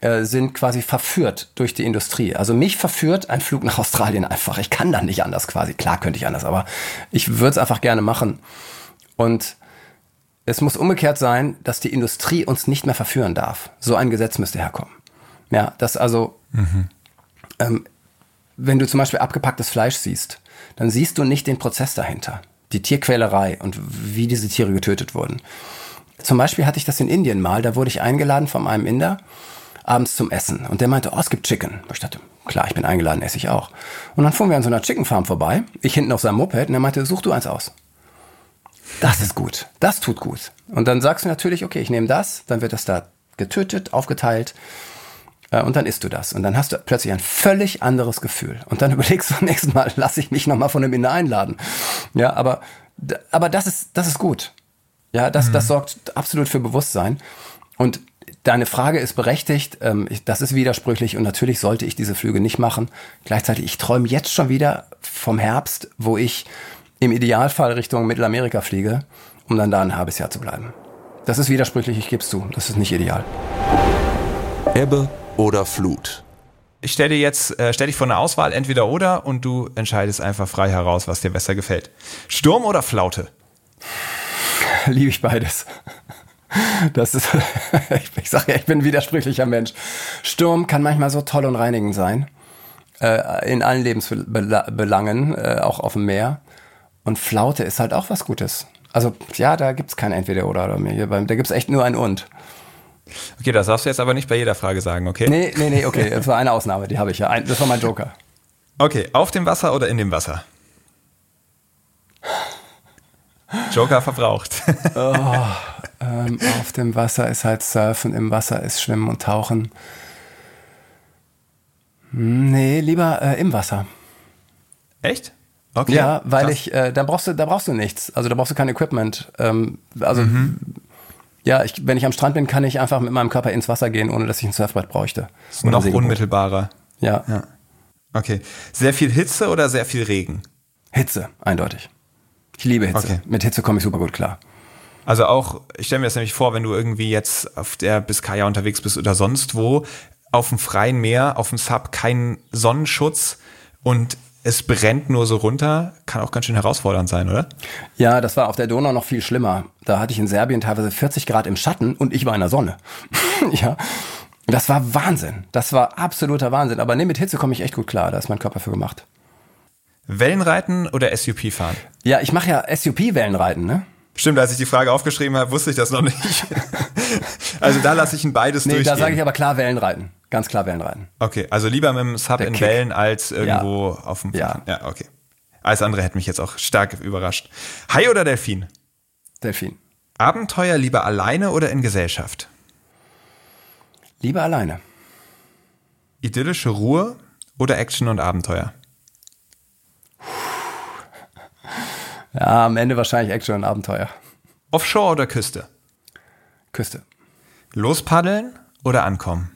äh, sind quasi verführt durch die Industrie. Also mich verführt ein Flug nach Australien einfach. Ich kann dann nicht anders quasi. Klar könnte ich anders, aber ich würde es einfach gerne machen. Und es muss umgekehrt sein, dass die Industrie uns nicht mehr verführen darf. So ein Gesetz müsste herkommen. Ja, das also, ähm, wenn du zum Beispiel abgepacktes Fleisch siehst, dann siehst du nicht den Prozess dahinter. Die Tierquälerei und wie diese Tiere getötet wurden. Zum Beispiel hatte ich das in Indien mal, da wurde ich eingeladen von einem Inder abends zum Essen. Und der meinte, oh, es gibt Chicken. Ich dachte, klar, ich bin eingeladen, esse ich auch. Und dann fuhren wir an so einer Chicken Farm vorbei, ich hinten auf seinem Moped, und er meinte, such du eins aus. Das ist gut. Das tut gut. Und dann sagst du natürlich, okay, ich nehme das, dann wird das da getötet, aufgeteilt und dann isst du das. Und dann hast du plötzlich ein völlig anderes Gefühl. Und dann überlegst du beim nächsten Mal, lasse ich mich nochmal von dem Inder einladen. Ja, aber, aber das ist, das ist gut. Ja, das, das sorgt absolut für Bewusstsein. Und deine Frage ist berechtigt. Ähm, das ist widersprüchlich und natürlich sollte ich diese Flüge nicht machen. Gleichzeitig, ich träume jetzt schon wieder vom Herbst, wo ich im Idealfall Richtung Mittelamerika fliege, um dann da ein halbes Jahr zu bleiben. Das ist widersprüchlich, ich gebe es zu. Das ist nicht ideal. Ebbe oder Flut. Ich stelle dir jetzt, äh, stell dich vor eine Auswahl, entweder oder, und du entscheidest einfach frei heraus, was dir besser gefällt. Sturm oder Flaute? Liebe ich beides. Das ist, ich, sage ja, ich bin ein widersprüchlicher Mensch. Sturm kann manchmal so toll und reinigend sein. Äh, in allen Lebensbelangen, äh, auch auf dem Meer. Und Flaute ist halt auch was Gutes. Also, ja, da gibt's kein Entweder oder. oder mir. Hier beim- Da gibt's echt nur ein Und. Okay, das darfst du jetzt aber nicht bei jeder Frage sagen, okay? Nee, nee, nee, okay. Das war eine Ausnahme, die habe ich ja. Ein, das war mein Joker. Okay, auf dem Wasser oder in dem Wasser? Joker verbraucht. Ähm, auf dem Wasser ist halt Surfen, im Wasser ist Schwimmen und Tauchen. Hm, Nee, lieber äh, im Wasser. Echt? Okay. Ja, weil krass. ich, äh, da brauchst du, da brauchst du nichts. Also da brauchst du kein Equipment. Ähm, also ja, ich, wenn ich am Strand bin, kann ich einfach mit meinem Körper ins Wasser gehen, ohne dass ich ein Surfbrett bräuchte. Ist noch unmittelbarer. Ja. Ja. Okay. Sehr viel Hitze oder sehr viel Regen? Hitze, eindeutig. Ich liebe Hitze. Okay. Mit Hitze komme ich super gut klar. Also auch, ich stelle mir das nämlich vor, wenn du irgendwie jetzt auf der Biskaya unterwegs bist oder sonst wo, auf dem freien Meer, auf dem Sub kein Sonnenschutz und es brennt nur so runter, kann auch ganz schön herausfordernd sein, oder? Ja, das war auf der Donau noch viel schlimmer. Da hatte ich in Serbien teilweise 40 Grad im Schatten und ich war in der Sonne. ja. Das war Wahnsinn. Das war absoluter Wahnsinn. Aber nee, mit Hitze komme ich echt gut klar. Da ist mein Körper für gemacht. Wellenreiten oder SUP fahren? Ja, ich mache ja SUP-Wellenreiten, ne? Stimmt, als ich die Frage aufgeschrieben habe, wusste ich das noch nicht. also da lasse ich ein beides nee, durchgehen. Da sage ich aber klar Wellenreiten. Ganz klar Wellenreiten. Okay, also lieber mit dem Sub Der in Kick. Wellen als irgendwo ja. auf dem Ja. ja, okay. Alles andere hätte mich jetzt auch stark überrascht. Hai oder Delfin? Delfin. Abenteuer lieber alleine oder in Gesellschaft? Lieber alleine. Idyllische Ruhe oder Action und Abenteuer? Ja, am Ende wahrscheinlich Action und Abenteuer. Offshore oder Küste? Küste. Lospaddeln oder ankommen?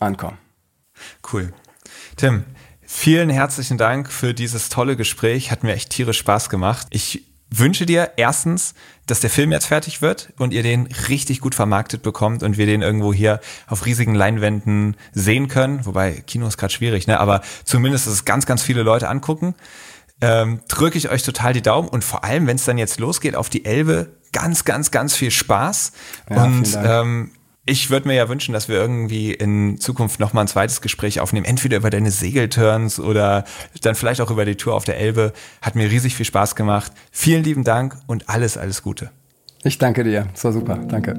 Ankommen. Cool. Tim, vielen herzlichen Dank für dieses tolle Gespräch. Hat mir echt tierisch Spaß gemacht. Ich wünsche dir erstens, dass der Film jetzt fertig wird und ihr den richtig gut vermarktet bekommt und wir den irgendwo hier auf riesigen Leinwänden sehen können. Wobei Kino ist gerade schwierig, ne? Aber zumindest, dass es ganz, ganz viele Leute angucken. Ähm, drücke ich euch total die Daumen und vor allem, wenn es dann jetzt losgeht auf die Elbe, ganz, ganz, ganz viel Spaß. Ja, und ähm, ich würde mir ja wünschen, dass wir irgendwie in Zukunft nochmal ein zweites Gespräch aufnehmen, entweder über deine Segelturns oder dann vielleicht auch über die Tour auf der Elbe. Hat mir riesig viel Spaß gemacht. Vielen lieben Dank und alles, alles Gute. Ich danke dir. Es war super. Danke.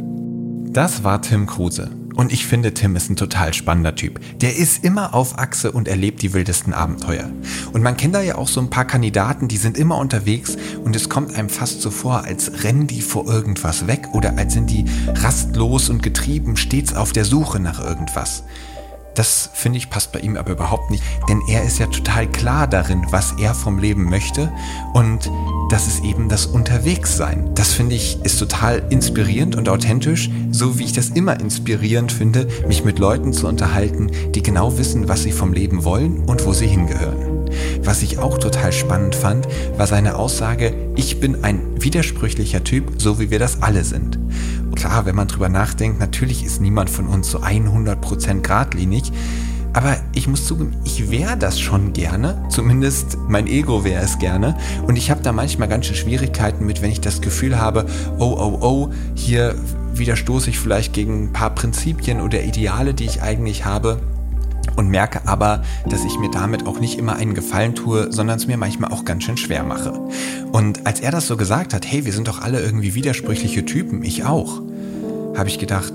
Das war Tim Kruse. Und ich finde, Tim ist ein total spannender Typ. Der ist immer auf Achse und erlebt die wildesten Abenteuer. Und man kennt da ja auch so ein paar Kandidaten, die sind immer unterwegs und es kommt einem fast so vor, als rennen die vor irgendwas weg oder als sind die rastlos und getrieben stets auf der Suche nach irgendwas. Das finde ich passt bei ihm aber überhaupt nicht, denn er ist ja total klar darin, was er vom Leben möchte und das ist eben das Unterwegssein. Das finde ich ist total inspirierend und authentisch, so wie ich das immer inspirierend finde, mich mit Leuten zu unterhalten, die genau wissen, was sie vom Leben wollen und wo sie hingehören. Was ich auch total spannend fand, war seine Aussage, ich bin ein widersprüchlicher Typ, so wie wir das alle sind. Klar, wenn man drüber nachdenkt, natürlich ist niemand von uns so 100% geradlinig. Aber ich muss zugeben, ich wäre das schon gerne. Zumindest mein Ego wäre es gerne. Und ich habe da manchmal ganz schön Schwierigkeiten mit, wenn ich das Gefühl habe, oh, oh, oh, hier widerstoße ich vielleicht gegen ein paar Prinzipien oder Ideale, die ich eigentlich habe. Und merke aber, dass ich mir damit auch nicht immer einen Gefallen tue, sondern es mir manchmal auch ganz schön schwer mache. Und als er das so gesagt hat, hey, wir sind doch alle irgendwie widersprüchliche Typen, ich auch, habe ich gedacht,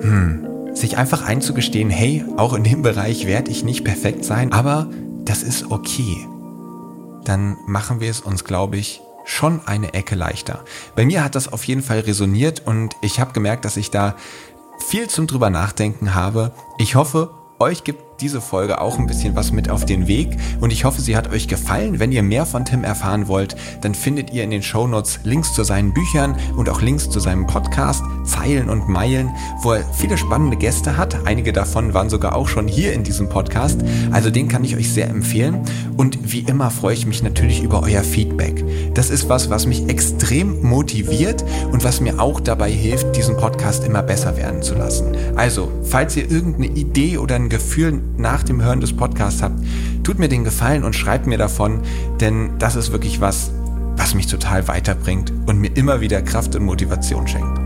hm, sich einfach einzugestehen, hey, auch in dem Bereich werde ich nicht perfekt sein, aber das ist okay. Dann machen wir es uns, glaube ich, schon eine Ecke leichter. Bei mir hat das auf jeden Fall resoniert und ich habe gemerkt, dass ich da viel zum drüber nachdenken habe. Ich hoffe, euch gibt diese Folge auch ein bisschen was mit auf den Weg und ich hoffe, sie hat euch gefallen. Wenn ihr mehr von Tim erfahren wollt, dann findet ihr in den Shownotes Links zu seinen Büchern und auch Links zu seinem Podcast Zeilen und Meilen, wo er viele spannende Gäste hat. Einige davon waren sogar auch schon hier in diesem Podcast. Also den kann ich euch sehr empfehlen und wie immer freue ich mich natürlich über euer Feedback. Das ist was, was mich extrem motiviert und was mir auch dabei hilft, diesen Podcast immer besser werden zu lassen. Also, falls ihr irgendeine Idee oder ein Gefühl nach dem Hören des Podcasts habt, tut mir den Gefallen und schreibt mir davon, denn das ist wirklich was, was mich total weiterbringt und mir immer wieder Kraft und Motivation schenkt.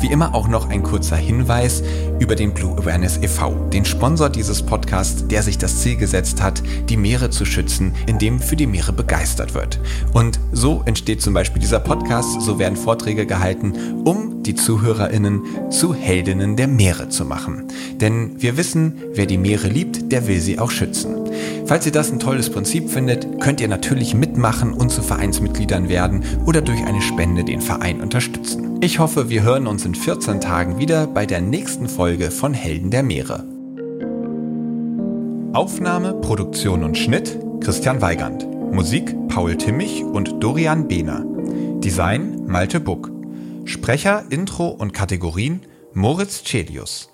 Wie immer auch noch ein kurzer Hinweis über den Blue Awareness e.V., den Sponsor dieses Podcasts, der sich das Ziel gesetzt hat, die Meere zu schützen, indem für die Meere begeistert wird. Und so entsteht zum Beispiel dieser Podcast, so werden Vorträge gehalten, um die ZuhörerInnen zu Heldinnen der Meere zu machen. Denn wir wissen, wer die Meere liebt, der will sie auch schützen. Falls ihr das ein tolles Prinzip findet, könnt ihr natürlich mitmachen und zu Vereinsmitgliedern werden oder durch eine Spende den Verein unterstützen. Ich hoffe, wir hören uns in 14 Tagen wieder bei der nächsten Folge von Helden der Meere. Aufnahme, Produktion und Schnitt Christian Weigand. Musik Paul Timmich und Dorian Behner. Design Malte Buck. Sprecher, Intro und Kategorien Moritz Celius.